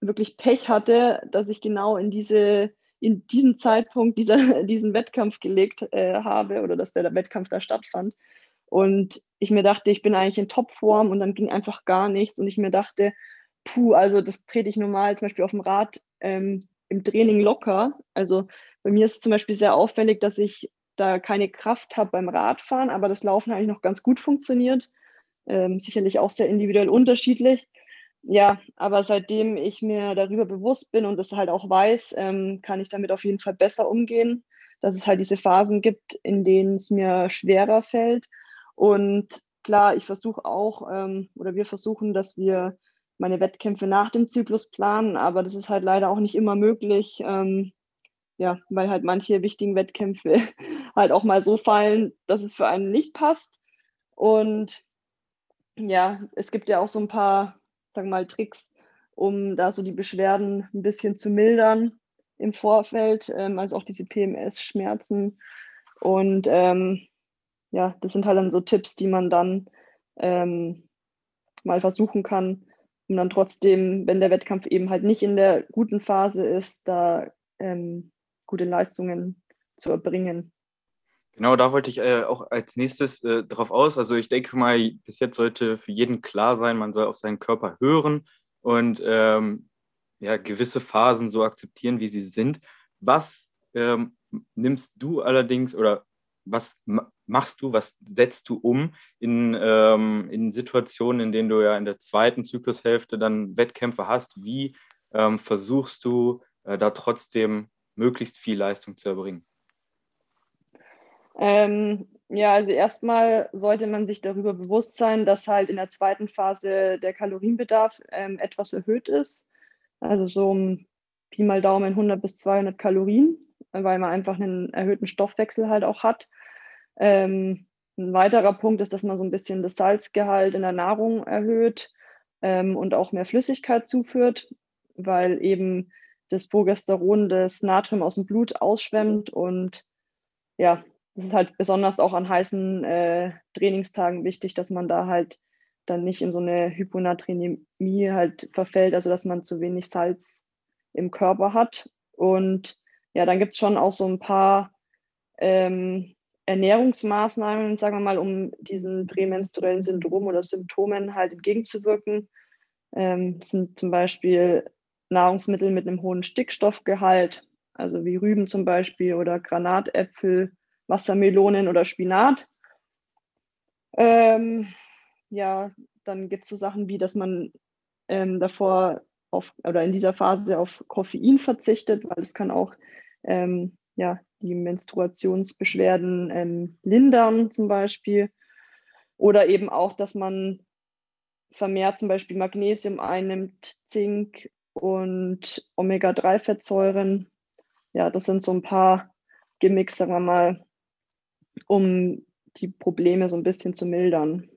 wirklich Pech hatte, dass ich genau in diese in diesen Zeitpunkt dieser, diesen Wettkampf gelegt äh, habe oder dass der, Wettkampf da stattfand. Und ich mir dachte, ich bin eigentlich in Topform und dann ging einfach gar nichts. Und ich mir dachte, puh, also das trete ich normal zum Beispiel auf dem Rad ähm, im Training locker. Also bei mir ist es zum Beispiel sehr auffällig, dass ich da keine Kraft habe beim Radfahren, aber das Laufen eigentlich noch ganz gut funktioniert. Ähm, sicherlich auch sehr individuell unterschiedlich ja, aber seitdem ich mir darüber bewusst bin und das halt auch weiß, ähm, kann ich damit auf jeden Fall besser umgehen, dass es halt diese Phasen gibt, in denen es mir schwerer fällt. Und klar, ich versuche auch, ähm, oder wir versuchen, dass wir meine Wettkämpfe nach dem Zyklus planen, aber das ist halt leider auch nicht immer möglich, ähm, ja, weil halt manche wichtigen Wettkämpfe halt auch mal so fallen, dass es für einen nicht passt. Und ja, es gibt ja auch so ein paar wir mal, Tricks, um da so die Beschwerden ein bisschen zu mildern im Vorfeld, ähm, also auch diese PMS-Schmerzen. Und ähm, ja, das sind halt dann so Tipps, die man dann ähm, mal versuchen kann, um dann trotzdem, wenn der Wettkampf eben halt nicht in der guten Phase ist, da ähm, gute Leistungen zu erbringen. Genau, da wollte ich äh, auch als nächstes äh, drauf aus. Also ich denke mal, bis jetzt sollte für jeden klar sein, man soll auf seinen Körper hören und ähm, ja, gewisse Phasen so akzeptieren, wie sie sind. Was ähm, nimmst du allerdings oder was machst du, was setzt du um in, ähm, in Situationen, in denen du ja in der zweiten Zyklushälfte dann Wettkämpfe hast? Wie ähm, versuchst du äh, da trotzdem möglichst viel Leistung zu erbringen? Ähm, ja, also erstmal sollte man sich darüber bewusst sein, dass halt in der zweiten Phase der Kalorienbedarf ähm, etwas erhöht ist. Also so um Pi mal Daumen 100 bis 200 Kalorien, weil man einfach einen erhöhten Stoffwechsel halt auch hat. Ähm, ein weiterer Punkt ist, dass man so ein bisschen das Salzgehalt in der Nahrung erhöht ähm, und auch mehr Flüssigkeit zuführt, weil eben das Progesteron das Natrium aus dem Blut ausschwemmt und ja, das ist halt besonders auch an heißen äh, Trainingstagen wichtig, dass man da halt dann nicht in so eine Hyponatremie halt verfällt, also dass man zu wenig Salz im Körper hat. Und ja, dann gibt es schon auch so ein paar ähm, Ernährungsmaßnahmen, sagen wir mal, um diesen prämenstruellen Syndrom oder Symptomen halt entgegenzuwirken. Ähm, das sind zum Beispiel Nahrungsmittel mit einem hohen Stickstoffgehalt, also wie Rüben zum Beispiel oder Granatäpfel Wassermelonen oder Spinat. Ähm, ja, dann gibt es so Sachen wie, dass man ähm, davor auf oder in dieser Phase auf Koffein verzichtet, weil es kann auch ähm, ja, die Menstruationsbeschwerden ähm, lindern zum Beispiel. Oder eben auch, dass man vermehrt zum Beispiel Magnesium einnimmt, Zink und Omega-3-Fettsäuren. Ja, das sind so ein paar Gimmicks, sagen wir mal, um die Probleme so ein bisschen zu mildern.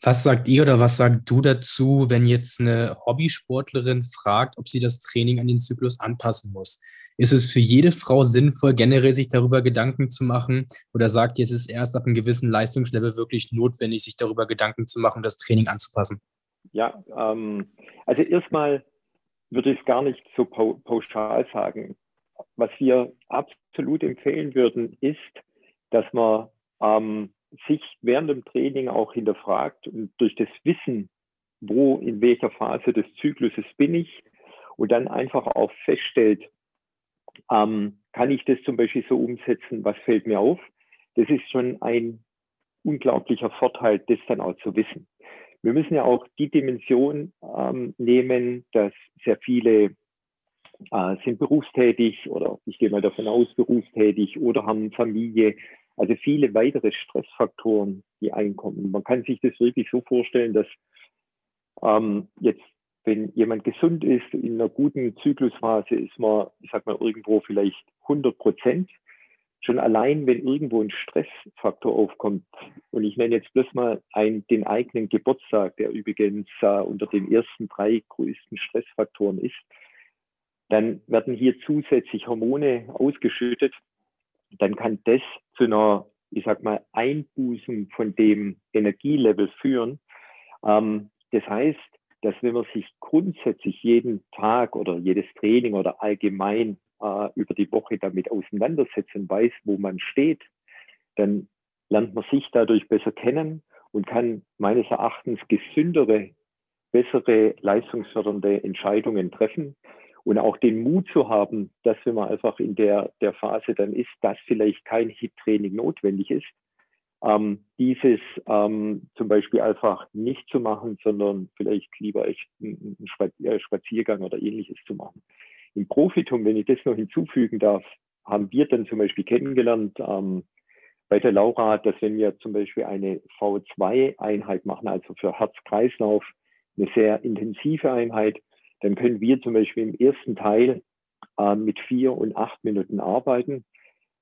Was sagt ihr oder was sagst du dazu, wenn jetzt eine Hobbysportlerin fragt, ob sie das Training an den Zyklus anpassen muss? Ist es für jede Frau sinnvoll, generell sich darüber Gedanken zu machen? Oder sagt ihr, es ist erst ab einem gewissen Leistungslevel wirklich notwendig, sich darüber Gedanken zu machen, das Training anzupassen? Ja, ähm, also erstmal würde ich es gar nicht so pauschal sagen. Was wir absolut empfehlen würden, ist, dass man ähm, sich während dem Training auch hinterfragt und durch das Wissen, wo, in welcher Phase des Zykluses bin ich und dann einfach auch feststellt, ähm, kann ich das zum Beispiel so umsetzen, was fällt mir auf? Das ist schon ein unglaublicher Vorteil, das dann auch zu wissen. Wir müssen ja auch die Dimension ähm, nehmen, dass sehr viele äh, sind berufstätig oder ich gehe mal davon aus, berufstätig oder haben Familie. Also viele weitere Stressfaktoren, die einkommen. Man kann sich das wirklich so vorstellen, dass ähm, jetzt, wenn jemand gesund ist, in einer guten Zyklusphase ist man, ich sag mal, irgendwo vielleicht 100 Prozent. schon allein, wenn irgendwo ein Stressfaktor aufkommt, und ich nenne jetzt bloß mal einen, den eigenen Geburtstag, der übrigens äh, unter den ersten drei größten Stressfaktoren ist, dann werden hier zusätzlich Hormone ausgeschüttet. Dann kann das zu einer, ich sag mal, Einbußen von dem Energielevel führen. Ähm, das heißt, dass wenn man sich grundsätzlich jeden Tag oder jedes Training oder allgemein äh, über die Woche damit auseinandersetzt und weiß, wo man steht, dann lernt man sich dadurch besser kennen und kann meines Erachtens gesündere, bessere, leistungsfördernde Entscheidungen treffen und auch den Mut zu haben, dass wenn man einfach in der, der Phase dann ist, dass vielleicht kein HIT-Training notwendig ist, ähm, dieses ähm, zum Beispiel einfach nicht zu machen, sondern vielleicht lieber echt einen äh, Spaziergang oder ähnliches zu machen. Im Profitum, wenn ich das noch hinzufügen darf, haben wir dann zum Beispiel kennengelernt ähm, bei der Laura, dass wenn wir zum Beispiel eine V2-Einheit machen, also für Herz-Kreislauf, eine sehr intensive Einheit, dann können wir zum Beispiel im ersten Teil äh, mit vier und acht Minuten arbeiten.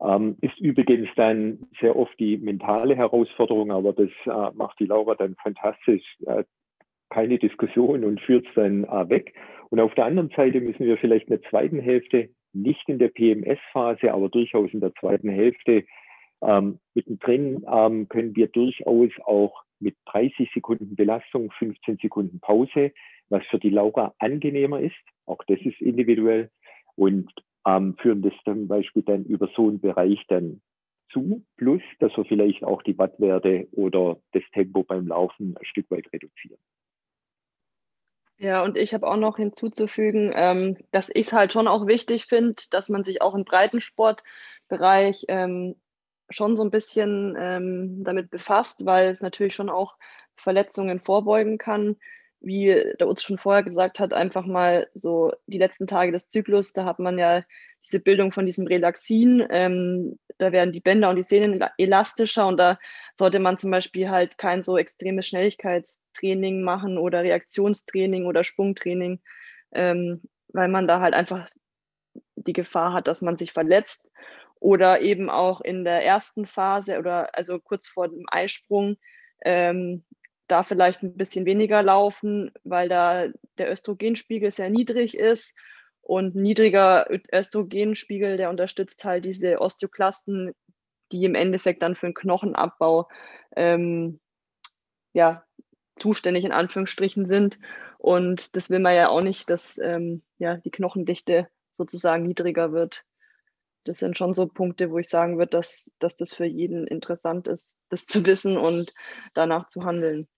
Ähm, ist übrigens dann sehr oft die mentale Herausforderung, aber das äh, macht die Laura dann fantastisch. Äh, keine Diskussion und führt es dann äh, weg. Und auf der anderen Seite müssen wir vielleicht in der zweiten Hälfte, nicht in der PMS-Phase, aber durchaus in der zweiten Hälfte, ähm, mittendrin ähm, können wir durchaus auch mit 30 Sekunden Belastung, 15 Sekunden Pause, was für die Laura angenehmer ist. Auch das ist individuell und ähm, führen das zum Beispiel dann über so einen Bereich dann zu, plus dass wir vielleicht auch die Wattwerte oder das Tempo beim Laufen ein Stück weit reduzieren. Ja, und ich habe auch noch hinzuzufügen, ähm, dass ich es halt schon auch wichtig finde, dass man sich auch im Breitensportbereich ähm, schon so ein bisschen ähm, damit befasst, weil es natürlich schon auch Verletzungen vorbeugen kann. Wie der Utz schon vorher gesagt hat, einfach mal so die letzten Tage des Zyklus, da hat man ja diese Bildung von diesem Relaxin. Ähm, da werden die Bänder und die Sehnen elastischer und da sollte man zum Beispiel halt kein so extremes Schnelligkeitstraining machen oder Reaktionstraining oder Sprungtraining, ähm, weil man da halt einfach die Gefahr hat, dass man sich verletzt oder eben auch in der ersten Phase oder also kurz vor dem Eisprung ähm, da vielleicht ein bisschen weniger laufen, weil da der Östrogenspiegel sehr niedrig ist und niedriger Östrogenspiegel, der unterstützt halt diese Osteoklasten, die im Endeffekt dann für den Knochenabbau ähm, ja, zuständig in Anführungsstrichen sind. Und das will man ja auch nicht, dass ähm, ja, die Knochendichte sozusagen niedriger wird. Das sind schon so Punkte, wo ich sagen würde, dass, dass das für jeden interessant ist, das zu wissen und danach zu handeln.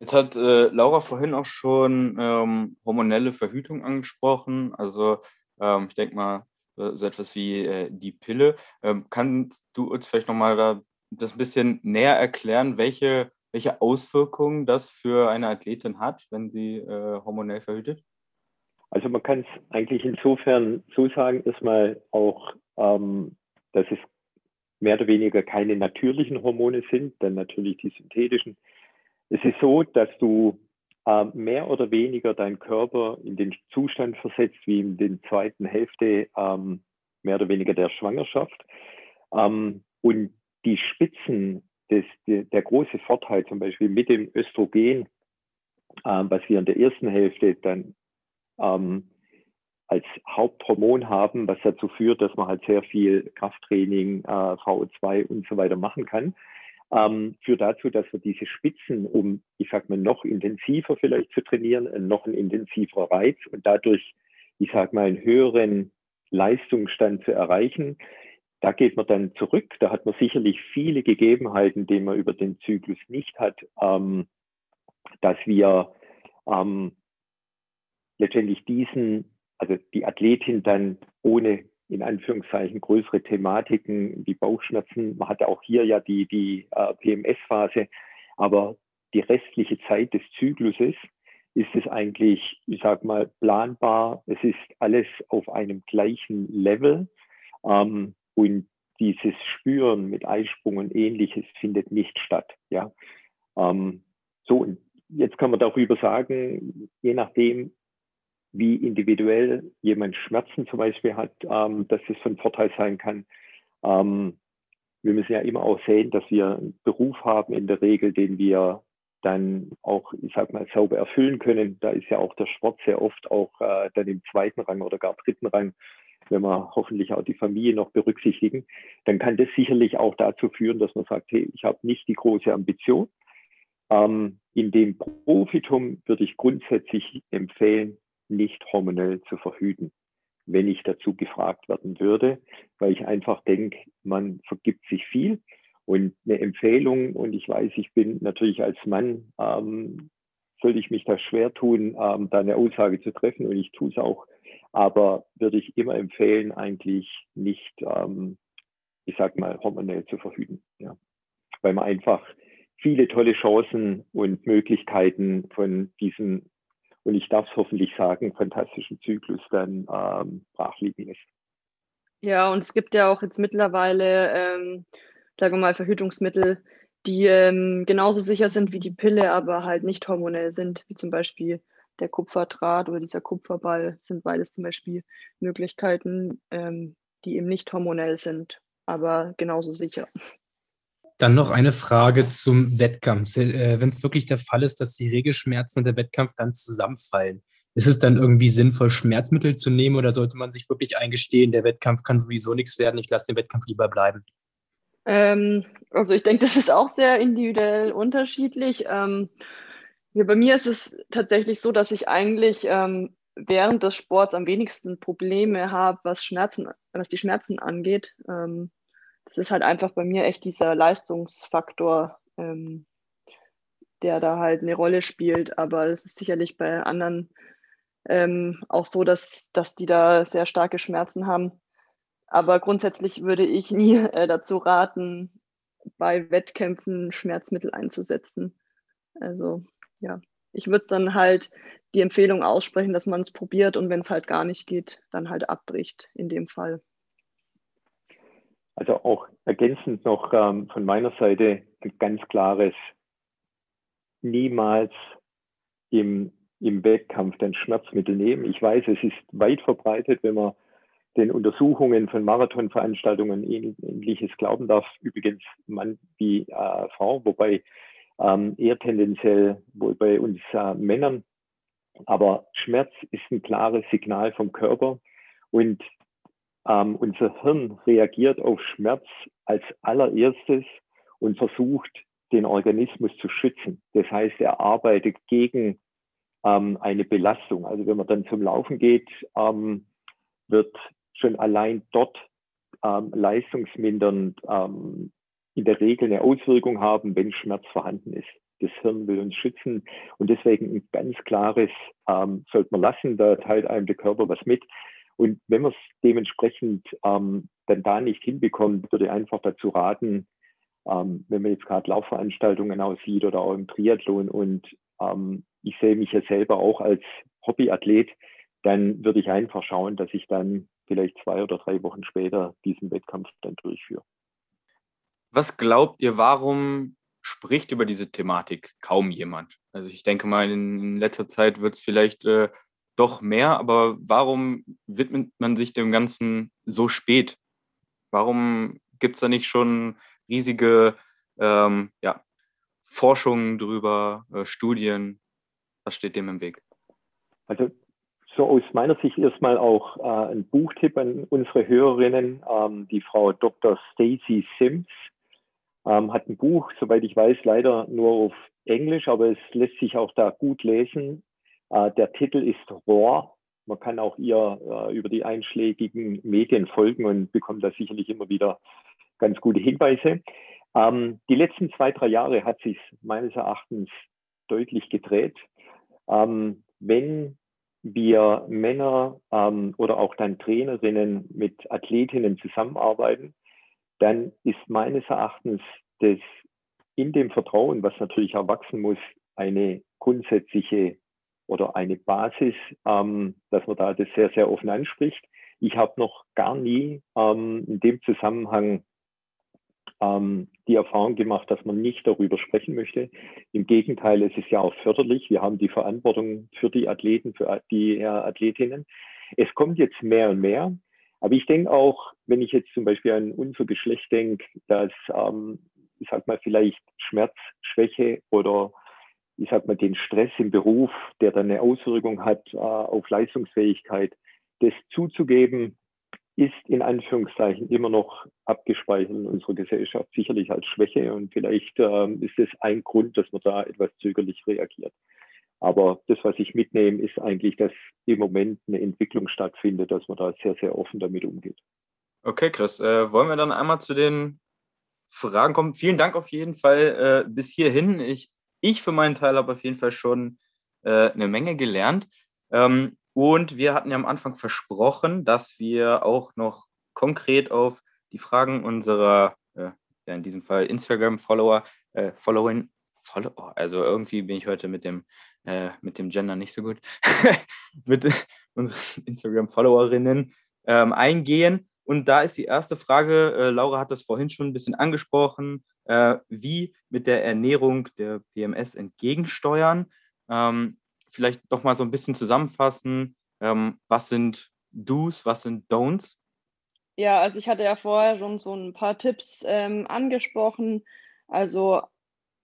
Jetzt hat äh, Laura vorhin auch schon ähm, hormonelle Verhütung angesprochen. Also ähm, ich denke mal, äh, so etwas wie äh, die Pille. Ähm, kannst du uns vielleicht nochmal da das ein bisschen näher erklären, welche, welche Auswirkungen das für eine Athletin hat, wenn sie äh, hormonell verhütet? Also man kann es eigentlich insofern so sagen, erstmal auch, ähm, dass es mehr oder weniger keine natürlichen Hormone sind, denn natürlich die synthetischen es ist so, dass du äh, mehr oder weniger deinen Körper in den Zustand versetzt, wie in der zweiten Hälfte ähm, mehr oder weniger der Schwangerschaft. Ähm, und die Spitzen, des, der, der, große Vorteil zum Beispiel mit dem Östrogen, ähm, was wir in der ersten Hälfte dann ähm, als Haupthormon haben, was dazu führt, dass man halt sehr viel Krafttraining, äh, VO2 und so weiter machen kann ähm, führt dazu, dass wir diese Spitzen, um, ich sag mal, noch intensiver vielleicht zu trainieren, noch ein intensiverer Reiz und dadurch, ich sag mal, einen höheren Leistungsstand zu erreichen, da geht man dann zurück. Da hat man sicherlich viele Gegebenheiten, die man über den Zyklus nicht hat, ähm, dass wir ähm, letztendlich diesen, also die Athletin dann ohne in Anführungszeichen größere Thematiken wie Bauchschmerzen. Man hatte auch hier ja die, die äh, PMS-Phase, aber die restliche Zeit des Zykluses ist es eigentlich, ich sag mal, planbar. Es ist alles auf einem gleichen Level ähm, und dieses Spüren mit Eisprung und ähnliches findet nicht statt. Ja, ähm, so jetzt kann man darüber sagen, je nachdem, wie individuell jemand Schmerzen zum Beispiel hat, ähm, dass es von Vorteil sein kann. Ähm, wir müssen ja immer auch sehen, dass wir einen Beruf haben in der Regel, den wir dann auch, ich sag mal, sauber erfüllen können. Da ist ja auch der Sport sehr oft auch äh, dann im zweiten Rang oder gar dritten Rang, wenn wir hoffentlich auch die Familie noch berücksichtigen, dann kann das sicherlich auch dazu führen, dass man sagt, hey, ich habe nicht die große Ambition. Ähm, in dem Profitum würde ich grundsätzlich empfehlen, nicht hormonell zu verhüten, wenn ich dazu gefragt werden würde, weil ich einfach denke, man vergibt sich viel und eine Empfehlung, und ich weiß, ich bin natürlich als Mann, ähm, sollte ich mich da schwer tun, ähm, da eine Aussage zu treffen und ich tue es auch, aber würde ich immer empfehlen, eigentlich nicht, ähm, ich sag mal, hormonell zu verhüten. Ja. Weil man einfach viele tolle Chancen und Möglichkeiten von diesem, und ich darf es hoffentlich sagen, fantastischen Zyklus dann ähm, brach lässt. Ja, und es gibt ja auch jetzt mittlerweile ähm, sagen wir mal, Verhütungsmittel, die ähm, genauso sicher sind wie die Pille, aber halt nicht hormonell sind, wie zum Beispiel der Kupferdraht oder dieser Kupferball, sind beides zum Beispiel Möglichkeiten, ähm, die eben nicht hormonell sind, aber genauso sicher. Dann noch eine Frage zum Wettkampf. Äh, Wenn es wirklich der Fall ist, dass die Regelschmerzen und der Wettkampf dann zusammenfallen, ist es dann irgendwie sinnvoll, Schmerzmittel zu nehmen oder sollte man sich wirklich eingestehen, der Wettkampf kann sowieso nichts werden, ich lasse den Wettkampf lieber bleiben? Ähm, also ich denke, das ist auch sehr individuell unterschiedlich. Ähm, ja, bei mir ist es tatsächlich so, dass ich eigentlich ähm, während des Sports am wenigsten Probleme habe, was was die Schmerzen angeht. Ähm, das ist halt einfach bei mir echt dieser Leistungsfaktor, ähm, der da halt eine Rolle spielt. Aber es ist sicherlich bei anderen ähm, auch so, dass, dass die da sehr starke Schmerzen haben. Aber grundsätzlich würde ich nie äh, dazu raten, bei Wettkämpfen Schmerzmittel einzusetzen. Also ja, ich würde dann halt die Empfehlung aussprechen, dass man es probiert und wenn es halt gar nicht geht, dann halt abbricht in dem Fall. Also auch ergänzend noch ähm, von meiner Seite ein ganz klares, niemals im, im Wettkampf ein Schmerzmittel nehmen. Ich weiß, es ist weit verbreitet, wenn man den Untersuchungen von Marathonveranstaltungen ähnliches glauben darf. Übrigens Mann wie äh, Frau, wobei ähm, eher tendenziell wohl bei uns äh, Männern. Aber Schmerz ist ein klares Signal vom Körper und ähm, unser Hirn reagiert auf Schmerz als allererstes und versucht, den Organismus zu schützen. Das heißt, er arbeitet gegen ähm, eine Belastung. Also wenn man dann zum Laufen geht, ähm, wird schon allein dort ähm, leistungsmindernd ähm, in der Regel eine Auswirkung haben, wenn Schmerz vorhanden ist. Das Hirn will uns schützen und deswegen ein ganz klares ähm, sollte man lassen, da teilt einem der Körper was mit. Und wenn man es dementsprechend ähm, dann da nicht hinbekommt, würde ich einfach dazu raten, ähm, wenn man jetzt gerade Laufveranstaltungen aussieht oder auch im Triathlon und ähm, ich sehe mich ja selber auch als Hobbyathlet, dann würde ich einfach schauen, dass ich dann vielleicht zwei oder drei Wochen später diesen Wettkampf dann durchführe. Was glaubt ihr, warum spricht über diese Thematik kaum jemand? Also ich denke mal, in letzter Zeit wird es vielleicht äh, doch mehr, aber warum widmet man sich dem Ganzen so spät? Warum gibt es da nicht schon riesige ähm, ja, Forschungen drüber, äh, Studien? Was steht dem im Weg? Also so aus meiner Sicht erstmal auch äh, ein Buchtipp an unsere Hörerinnen. Ähm, die Frau Dr. Stacy Sims ähm, hat ein Buch, soweit ich weiß, leider nur auf Englisch, aber es lässt sich auch da gut lesen. Äh, der Titel ist Rohr. Man kann auch ihr äh, über die einschlägigen Medien folgen und bekommt da sicherlich immer wieder ganz gute Hinweise. Ähm, die letzten zwei, drei Jahre hat sich meines Erachtens deutlich gedreht. Ähm, wenn wir Männer ähm, oder auch dann Trainerinnen mit Athletinnen zusammenarbeiten, dann ist meines Erachtens das in dem Vertrauen, was natürlich erwachsen muss, eine grundsätzliche oder eine Basis, ähm, dass man da das sehr, sehr offen anspricht. Ich habe noch gar nie ähm, in dem Zusammenhang ähm, die Erfahrung gemacht, dass man nicht darüber sprechen möchte. Im Gegenteil, es ist ja auch förderlich. Wir haben die Verantwortung für die Athleten, für die äh, Athletinnen. Es kommt jetzt mehr und mehr. Aber ich denke auch, wenn ich jetzt zum Beispiel an unser Geschlecht denke, dass, ähm, ich sag mal, vielleicht Schmerz, Schwäche oder ich sag mal, den Stress im Beruf, der dann eine Auswirkung hat äh, auf Leistungsfähigkeit, das zuzugeben, ist in Anführungszeichen immer noch abgespeichert in unserer Gesellschaft, sicherlich als Schwäche. Und vielleicht ähm, ist es ein Grund, dass man da etwas zögerlich reagiert. Aber das, was ich mitnehme, ist eigentlich, dass im Moment eine Entwicklung stattfindet, dass man da sehr, sehr offen damit umgeht. Okay, Chris, äh, wollen wir dann einmal zu den Fragen kommen? Vielen Dank auf jeden Fall äh, bis hierhin. Ich, ich für meinen Teil habe auf jeden Fall schon äh, eine Menge gelernt. Ähm, und wir hatten ja am Anfang versprochen, dass wir auch noch konkret auf die Fragen unserer, äh, ja in diesem Fall Instagram-Follower, äh, Following, Follow, also irgendwie bin ich heute mit dem äh, mit dem Gender nicht so gut, mit unseren Instagram-Followerinnen ähm, eingehen. Und da ist die erste Frage, äh, Laura hat das vorhin schon ein bisschen angesprochen, äh, wie mit der Ernährung der PMS entgegensteuern. Ähm, vielleicht doch mal so ein bisschen zusammenfassen, ähm, was sind Do's, was sind Don'ts? Ja, also ich hatte ja vorher schon so ein paar Tipps ähm, angesprochen. Also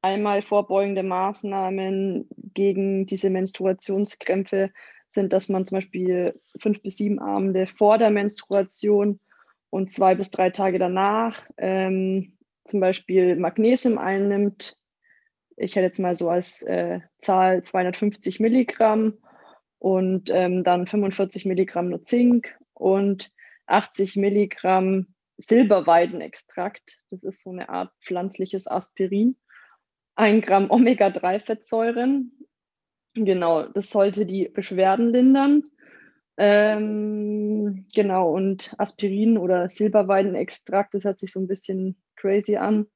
Einmal vorbeugende Maßnahmen gegen diese Menstruationskrämpfe sind, dass man zum Beispiel fünf bis sieben Abende vor der Menstruation und zwei bis drei Tage danach ähm, zum Beispiel Magnesium einnimmt. Ich hätte jetzt mal so als äh, Zahl 250 Milligramm und ähm, dann 45 Milligramm nur Zink und 80 Milligramm Silberweidenextrakt. Das ist so eine Art pflanzliches Aspirin ein Gramm Omega-3-Fettsäuren. Genau, das sollte die Beschwerden lindern. Ähm, genau, und Aspirin oder Silberweidenextrakt, das hört sich so ein bisschen crazy an,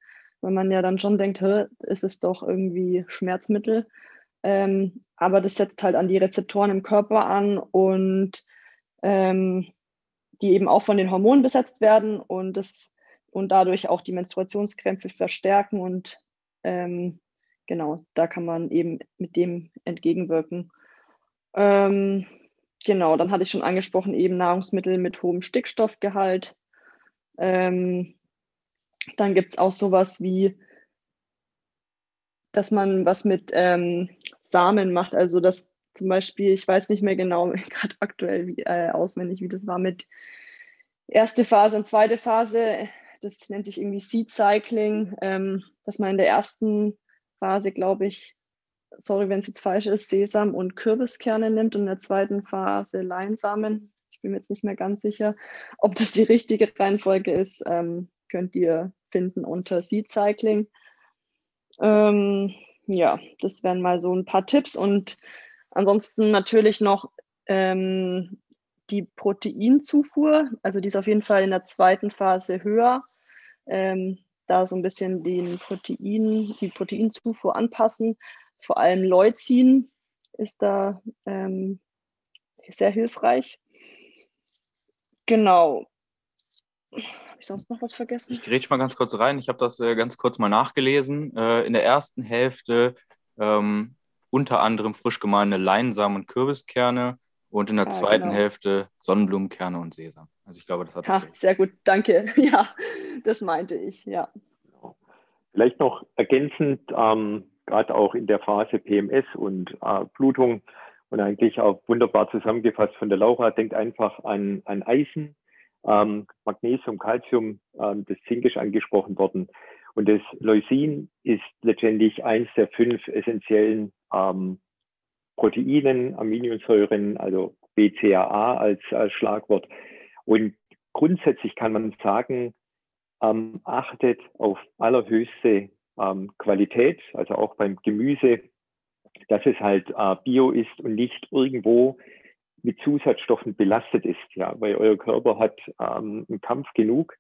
weil man ja dann schon denkt, ist es doch irgendwie Schmerzmittel. Ähm, aber das setzt halt an die Rezeptoren im Körper an und ähm, die eben auch von den Hormonen besetzt werden und das und dadurch auch die Menstruationskrämpfe verstärken und ähm, genau, da kann man eben mit dem entgegenwirken. Ähm, genau, dann hatte ich schon angesprochen, eben Nahrungsmittel mit hohem Stickstoffgehalt. Ähm, dann gibt es auch sowas wie, dass man was mit ähm, Samen macht, also dass zum Beispiel, ich weiß nicht mehr genau, gerade aktuell wie, äh, auswendig, wie das war mit erste Phase und zweite Phase. Das nennt sich irgendwie Seed Cycling. Ähm, dass man in der ersten Phase, glaube ich, sorry, wenn es jetzt falsch ist, Sesam und Kürbiskerne nimmt und in der zweiten Phase Leinsamen. Ich bin mir jetzt nicht mehr ganz sicher, ob das die richtige Reihenfolge ist. Ähm, könnt ihr finden unter Seed Cycling. Ähm, ja, das wären mal so ein paar Tipps und ansonsten natürlich noch ähm, die Proteinzufuhr. Also die ist auf jeden Fall in der zweiten Phase höher. Ähm, da so ein bisschen den Protein, die Proteinzufuhr anpassen. Vor allem Leucin ist da ähm, sehr hilfreich. Genau. Habe ich sonst noch was vergessen? Ich grätsch mal ganz kurz rein. Ich habe das äh, ganz kurz mal nachgelesen. Äh, in der ersten Hälfte ähm, unter anderem frisch gemahlene Leinsamen und Kürbiskerne und in der ja, zweiten genau. Hälfte Sonnenblumenkerne und Sesam. Also ich glaube, das hat ja, sehr gut, danke. Ja, das meinte ich, ja. Vielleicht noch ergänzend, ähm, gerade auch in der Phase PMS und äh, Blutung und eigentlich auch wunderbar zusammengefasst von der Laura, denkt einfach an, an Eisen, ähm, Magnesium, Calcium, ähm, das Zink ist angesprochen worden. Und das Leucin ist letztendlich eins der fünf essentiellen ähm, Proteinen, Aminosäuren, also BCAA als, als Schlagwort. Und grundsätzlich kann man sagen, ähm, achtet auf allerhöchste ähm, Qualität, also auch beim Gemüse, dass es halt äh, bio ist und nicht irgendwo mit Zusatzstoffen belastet ist, ja, weil euer Körper hat ähm, einen Kampf genug.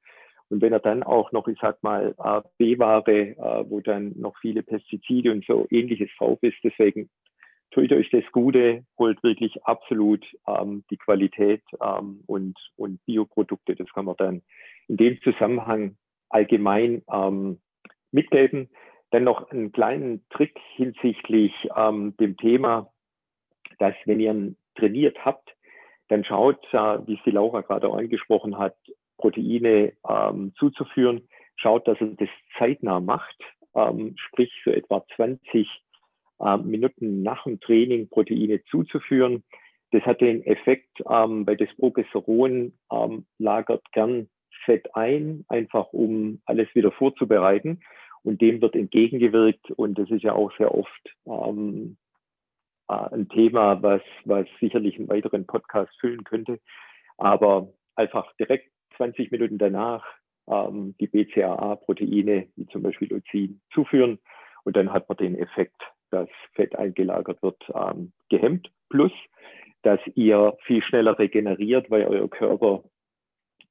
Und wenn er dann auch noch, ich sag mal, äh, B-Ware, äh, wo dann noch viele Pestizide und so ähnliches drauf ist, deswegen tut euch das Gute, holt wirklich absolut ähm, die Qualität ähm, und, und Bioprodukte. Das kann man dann in dem Zusammenhang allgemein ähm, mitgeben. Dann noch einen kleinen Trick hinsichtlich ähm, dem Thema, dass wenn ihr trainiert habt, dann schaut, wie es die Laura gerade auch angesprochen hat, Proteine ähm, zuzuführen, schaut, dass er das zeitnah macht, ähm, sprich so etwa 20 äh, Minuten nach dem Training Proteine zuzuführen. Das hat den Effekt, ähm, weil das Progesteron ähm, lagert gern Fett ein, einfach um alles wieder vorzubereiten. Und dem wird entgegengewirkt. Und das ist ja auch sehr oft ähm, äh, ein Thema, was, was sicherlich einen weiteren Podcast füllen könnte. Aber einfach direkt 20 Minuten danach ähm, die BCAA-Proteine, wie zum Beispiel Leucin, zuführen. Und dann hat man den Effekt, dass Fett eingelagert wird, ähm, gehemmt. Plus, dass ihr viel schneller regeneriert, weil euer Körper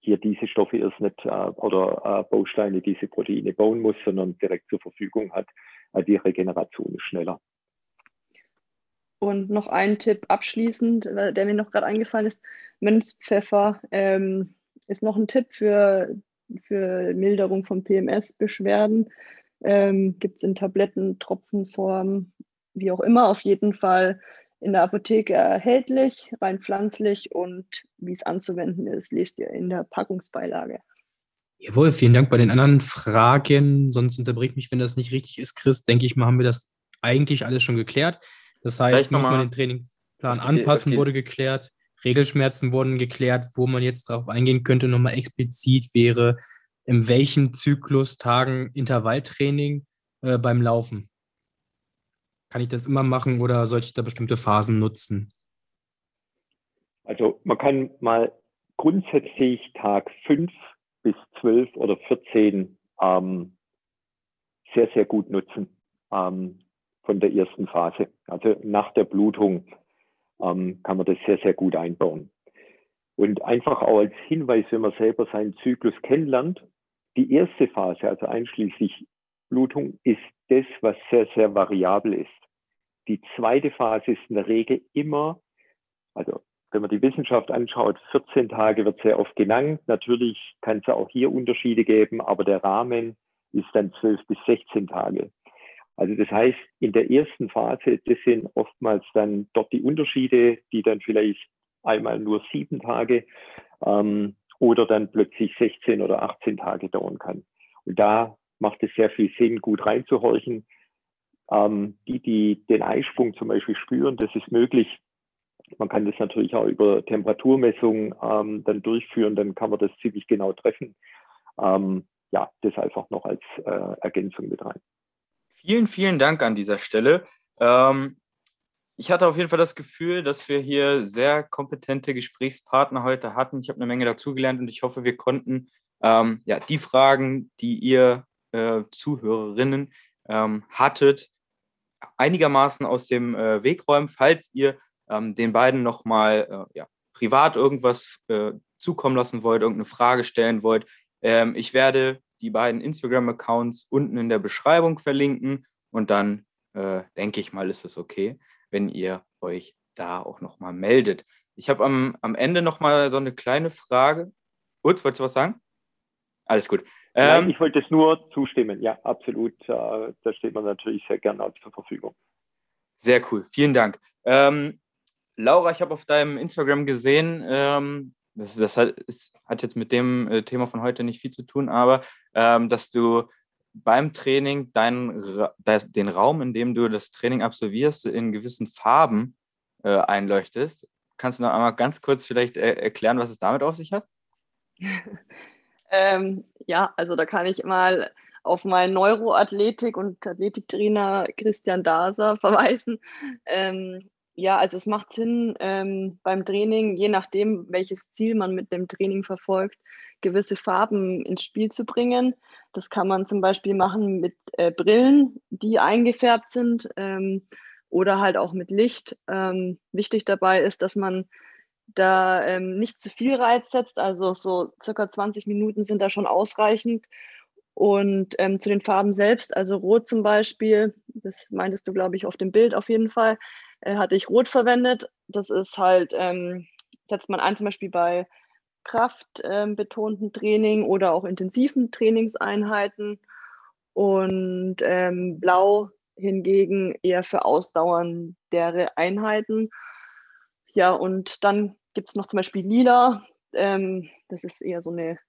hier diese Stoffe erst nicht äh, oder äh, Bausteine, diese Proteine bauen muss, sondern direkt zur Verfügung hat. Also die Regeneration ist schneller. Und noch ein Tipp abschließend, der mir noch gerade eingefallen ist: Mönchspfeffer ähm, ist noch ein Tipp für, für Milderung von PMS-Beschwerden. Ähm, Gibt es in Tabletten, Tropfenform, wie auch immer, auf jeden Fall in der Apotheke erhältlich, rein pflanzlich und wie es anzuwenden ist, lest ihr in der Packungsbeilage. Jawohl, vielen Dank. Bei den anderen Fragen, sonst unterbricht mich, wenn das nicht richtig ist, Chris, denke ich mal, haben wir das eigentlich alles schon geklärt. Das heißt, muss man den Trainingsplan anpassen, wurde geklärt. Regelschmerzen wurden geklärt. Wo man jetzt darauf eingehen könnte, nochmal explizit wäre, in welchen Zyklus, Tagen Intervalltraining äh, beim Laufen. Kann ich das immer machen oder sollte ich da bestimmte Phasen nutzen? Also man kann mal grundsätzlich Tag 5 bis 12 oder 14 ähm, sehr, sehr gut nutzen ähm, von der ersten Phase. Also nach der Blutung ähm, kann man das sehr, sehr gut einbauen. Und einfach auch als Hinweis, wenn man selber seinen Zyklus kennenlernt, die erste Phase, also einschließlich Blutung, ist das, was sehr, sehr variabel ist. Die zweite Phase ist in der Regel immer, also wenn man die Wissenschaft anschaut, 14 Tage wird sehr oft genannt. Natürlich kann es auch hier Unterschiede geben, aber der Rahmen ist dann 12 bis 16 Tage. Also das heißt, in der ersten Phase, das sind oftmals dann dort die Unterschiede, die dann vielleicht einmal nur sieben Tage ähm, oder dann plötzlich 16 oder 18 Tage dauern kann. Und da macht es sehr viel Sinn, gut reinzuhorchen, ähm, die, die den Eisprung zum Beispiel spüren, das ist möglich. Man kann das natürlich auch über Temperaturmessungen ähm, dann durchführen, dann kann man das ziemlich genau treffen. Ähm, ja, das einfach noch als äh, Ergänzung mit rein. Vielen, vielen Dank an dieser Stelle. Ähm, ich hatte auf jeden Fall das Gefühl, dass wir hier sehr kompetente Gesprächspartner heute hatten. Ich habe eine Menge dazugelernt und ich hoffe, wir konnten ähm, ja, die Fragen, die ihr äh, Zuhörerinnen ähm, hattet, einigermaßen aus dem äh, Weg räumen, falls ihr ähm, den beiden nochmal äh, ja, privat irgendwas äh, zukommen lassen wollt, irgendeine Frage stellen wollt. Ähm, ich werde die beiden Instagram-Accounts unten in der Beschreibung verlinken und dann äh, denke ich mal, ist es okay, wenn ihr euch da auch nochmal meldet. Ich habe am, am Ende nochmal so eine kleine Frage. Utz, wolltest du was sagen? Alles gut. Ähm, Nein, ich wollte es nur zustimmen. Ja, absolut. Äh, da steht man natürlich sehr gerne zur Verfügung. Sehr cool. Vielen Dank. Ähm, Laura, ich habe auf deinem Instagram gesehen, ähm, das, das hat, ist, hat, jetzt mit dem äh, Thema von heute nicht viel zu tun, aber ähm, dass du beim Training deinen, den Raum, in dem du das Training absolvierst, in gewissen Farben äh, einleuchtest. Kannst du noch einmal ganz kurz vielleicht äh, erklären, was es damit auf sich hat? Ähm, ja, also da kann ich mal auf meinen Neuroathletik- und Athletiktrainer Christian Daser verweisen. Ähm, ja, also es macht Sinn, ähm, beim Training, je nachdem, welches Ziel man mit dem Training verfolgt, gewisse Farben ins Spiel zu bringen. Das kann man zum Beispiel machen mit äh, Brillen, die eingefärbt sind ähm, oder halt auch mit Licht. Ähm, wichtig dabei ist, dass man da ähm, nicht zu viel Reiz setzt. Also so circa 20 Minuten sind da schon ausreichend. Und ähm, zu den Farben selbst, also Rot zum Beispiel, das meintest du, glaube ich, auf dem Bild auf jeden Fall, äh, hatte ich Rot verwendet. Das ist halt, ähm, setzt man ein zum Beispiel bei kraftbetonten ähm, Training oder auch intensiven Trainingseinheiten. Und ähm, Blau hingegen eher für ausdauerndere Einheiten. Ja, und dann gibt es noch zum Beispiel Lila. Ähm, das ist eher so eine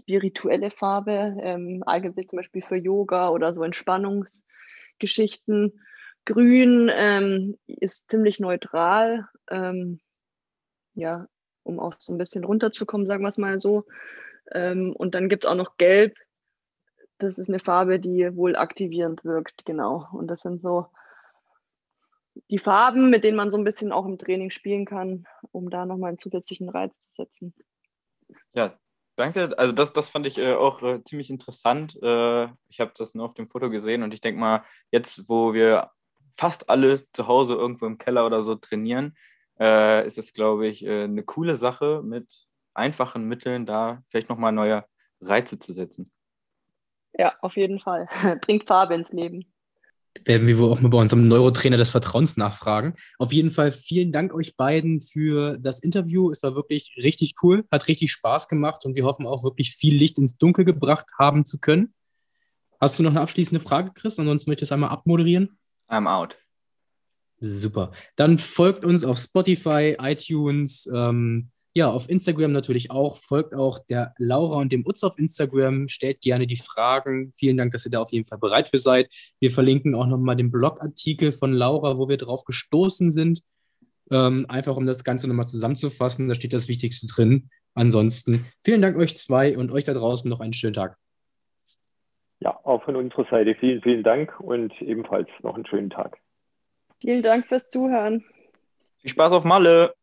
spirituelle Farbe, ähm, eignet zum Beispiel für Yoga oder so Entspannungsgeschichten. Grün ähm, ist ziemlich neutral, ähm, ja, um auch so ein bisschen runterzukommen, sagen wir es mal so. Ähm, und dann gibt es auch noch Gelb. Das ist eine Farbe, die wohl aktivierend wirkt, genau. Und das sind so die Farben, mit denen man so ein bisschen auch im Training spielen kann, um da nochmal einen zusätzlichen Reiz zu setzen. Ja, danke. Also das, das fand ich äh, auch äh, ziemlich interessant. Äh, ich habe das nur auf dem Foto gesehen und ich denke mal, jetzt, wo wir fast alle zu Hause irgendwo im Keller oder so trainieren, äh, ist es, glaube ich, äh, eine coole Sache, mit einfachen Mitteln da vielleicht nochmal neue Reize zu setzen. Ja, auf jeden Fall. Bringt Farbe ins Leben werden wir wohl auch mal bei unserem Neurotrainer des Vertrauens nachfragen. Auf jeden Fall vielen Dank euch beiden für das Interview. Es war wirklich richtig cool, hat richtig Spaß gemacht und wir hoffen auch wirklich viel Licht ins Dunkel gebracht haben zu können. Hast du noch eine abschließende Frage, Chris? Ansonsten möchte ich es einmal abmoderieren. I'm out. Super. Dann folgt uns auf Spotify, iTunes, ähm, ja, auf Instagram natürlich auch. Folgt auch der Laura und dem Utz auf Instagram. Stellt gerne die Fragen. Vielen Dank, dass ihr da auf jeden Fall bereit für seid. Wir verlinken auch nochmal den Blogartikel von Laura, wo wir drauf gestoßen sind. Ähm, einfach um das Ganze nochmal zusammenzufassen. Da steht das Wichtigste drin. Ansonsten vielen Dank euch zwei und euch da draußen noch einen schönen Tag. Ja, auch von unserer Seite vielen, vielen Dank und ebenfalls noch einen schönen Tag. Vielen Dank fürs Zuhören. Viel Spaß auf Malle.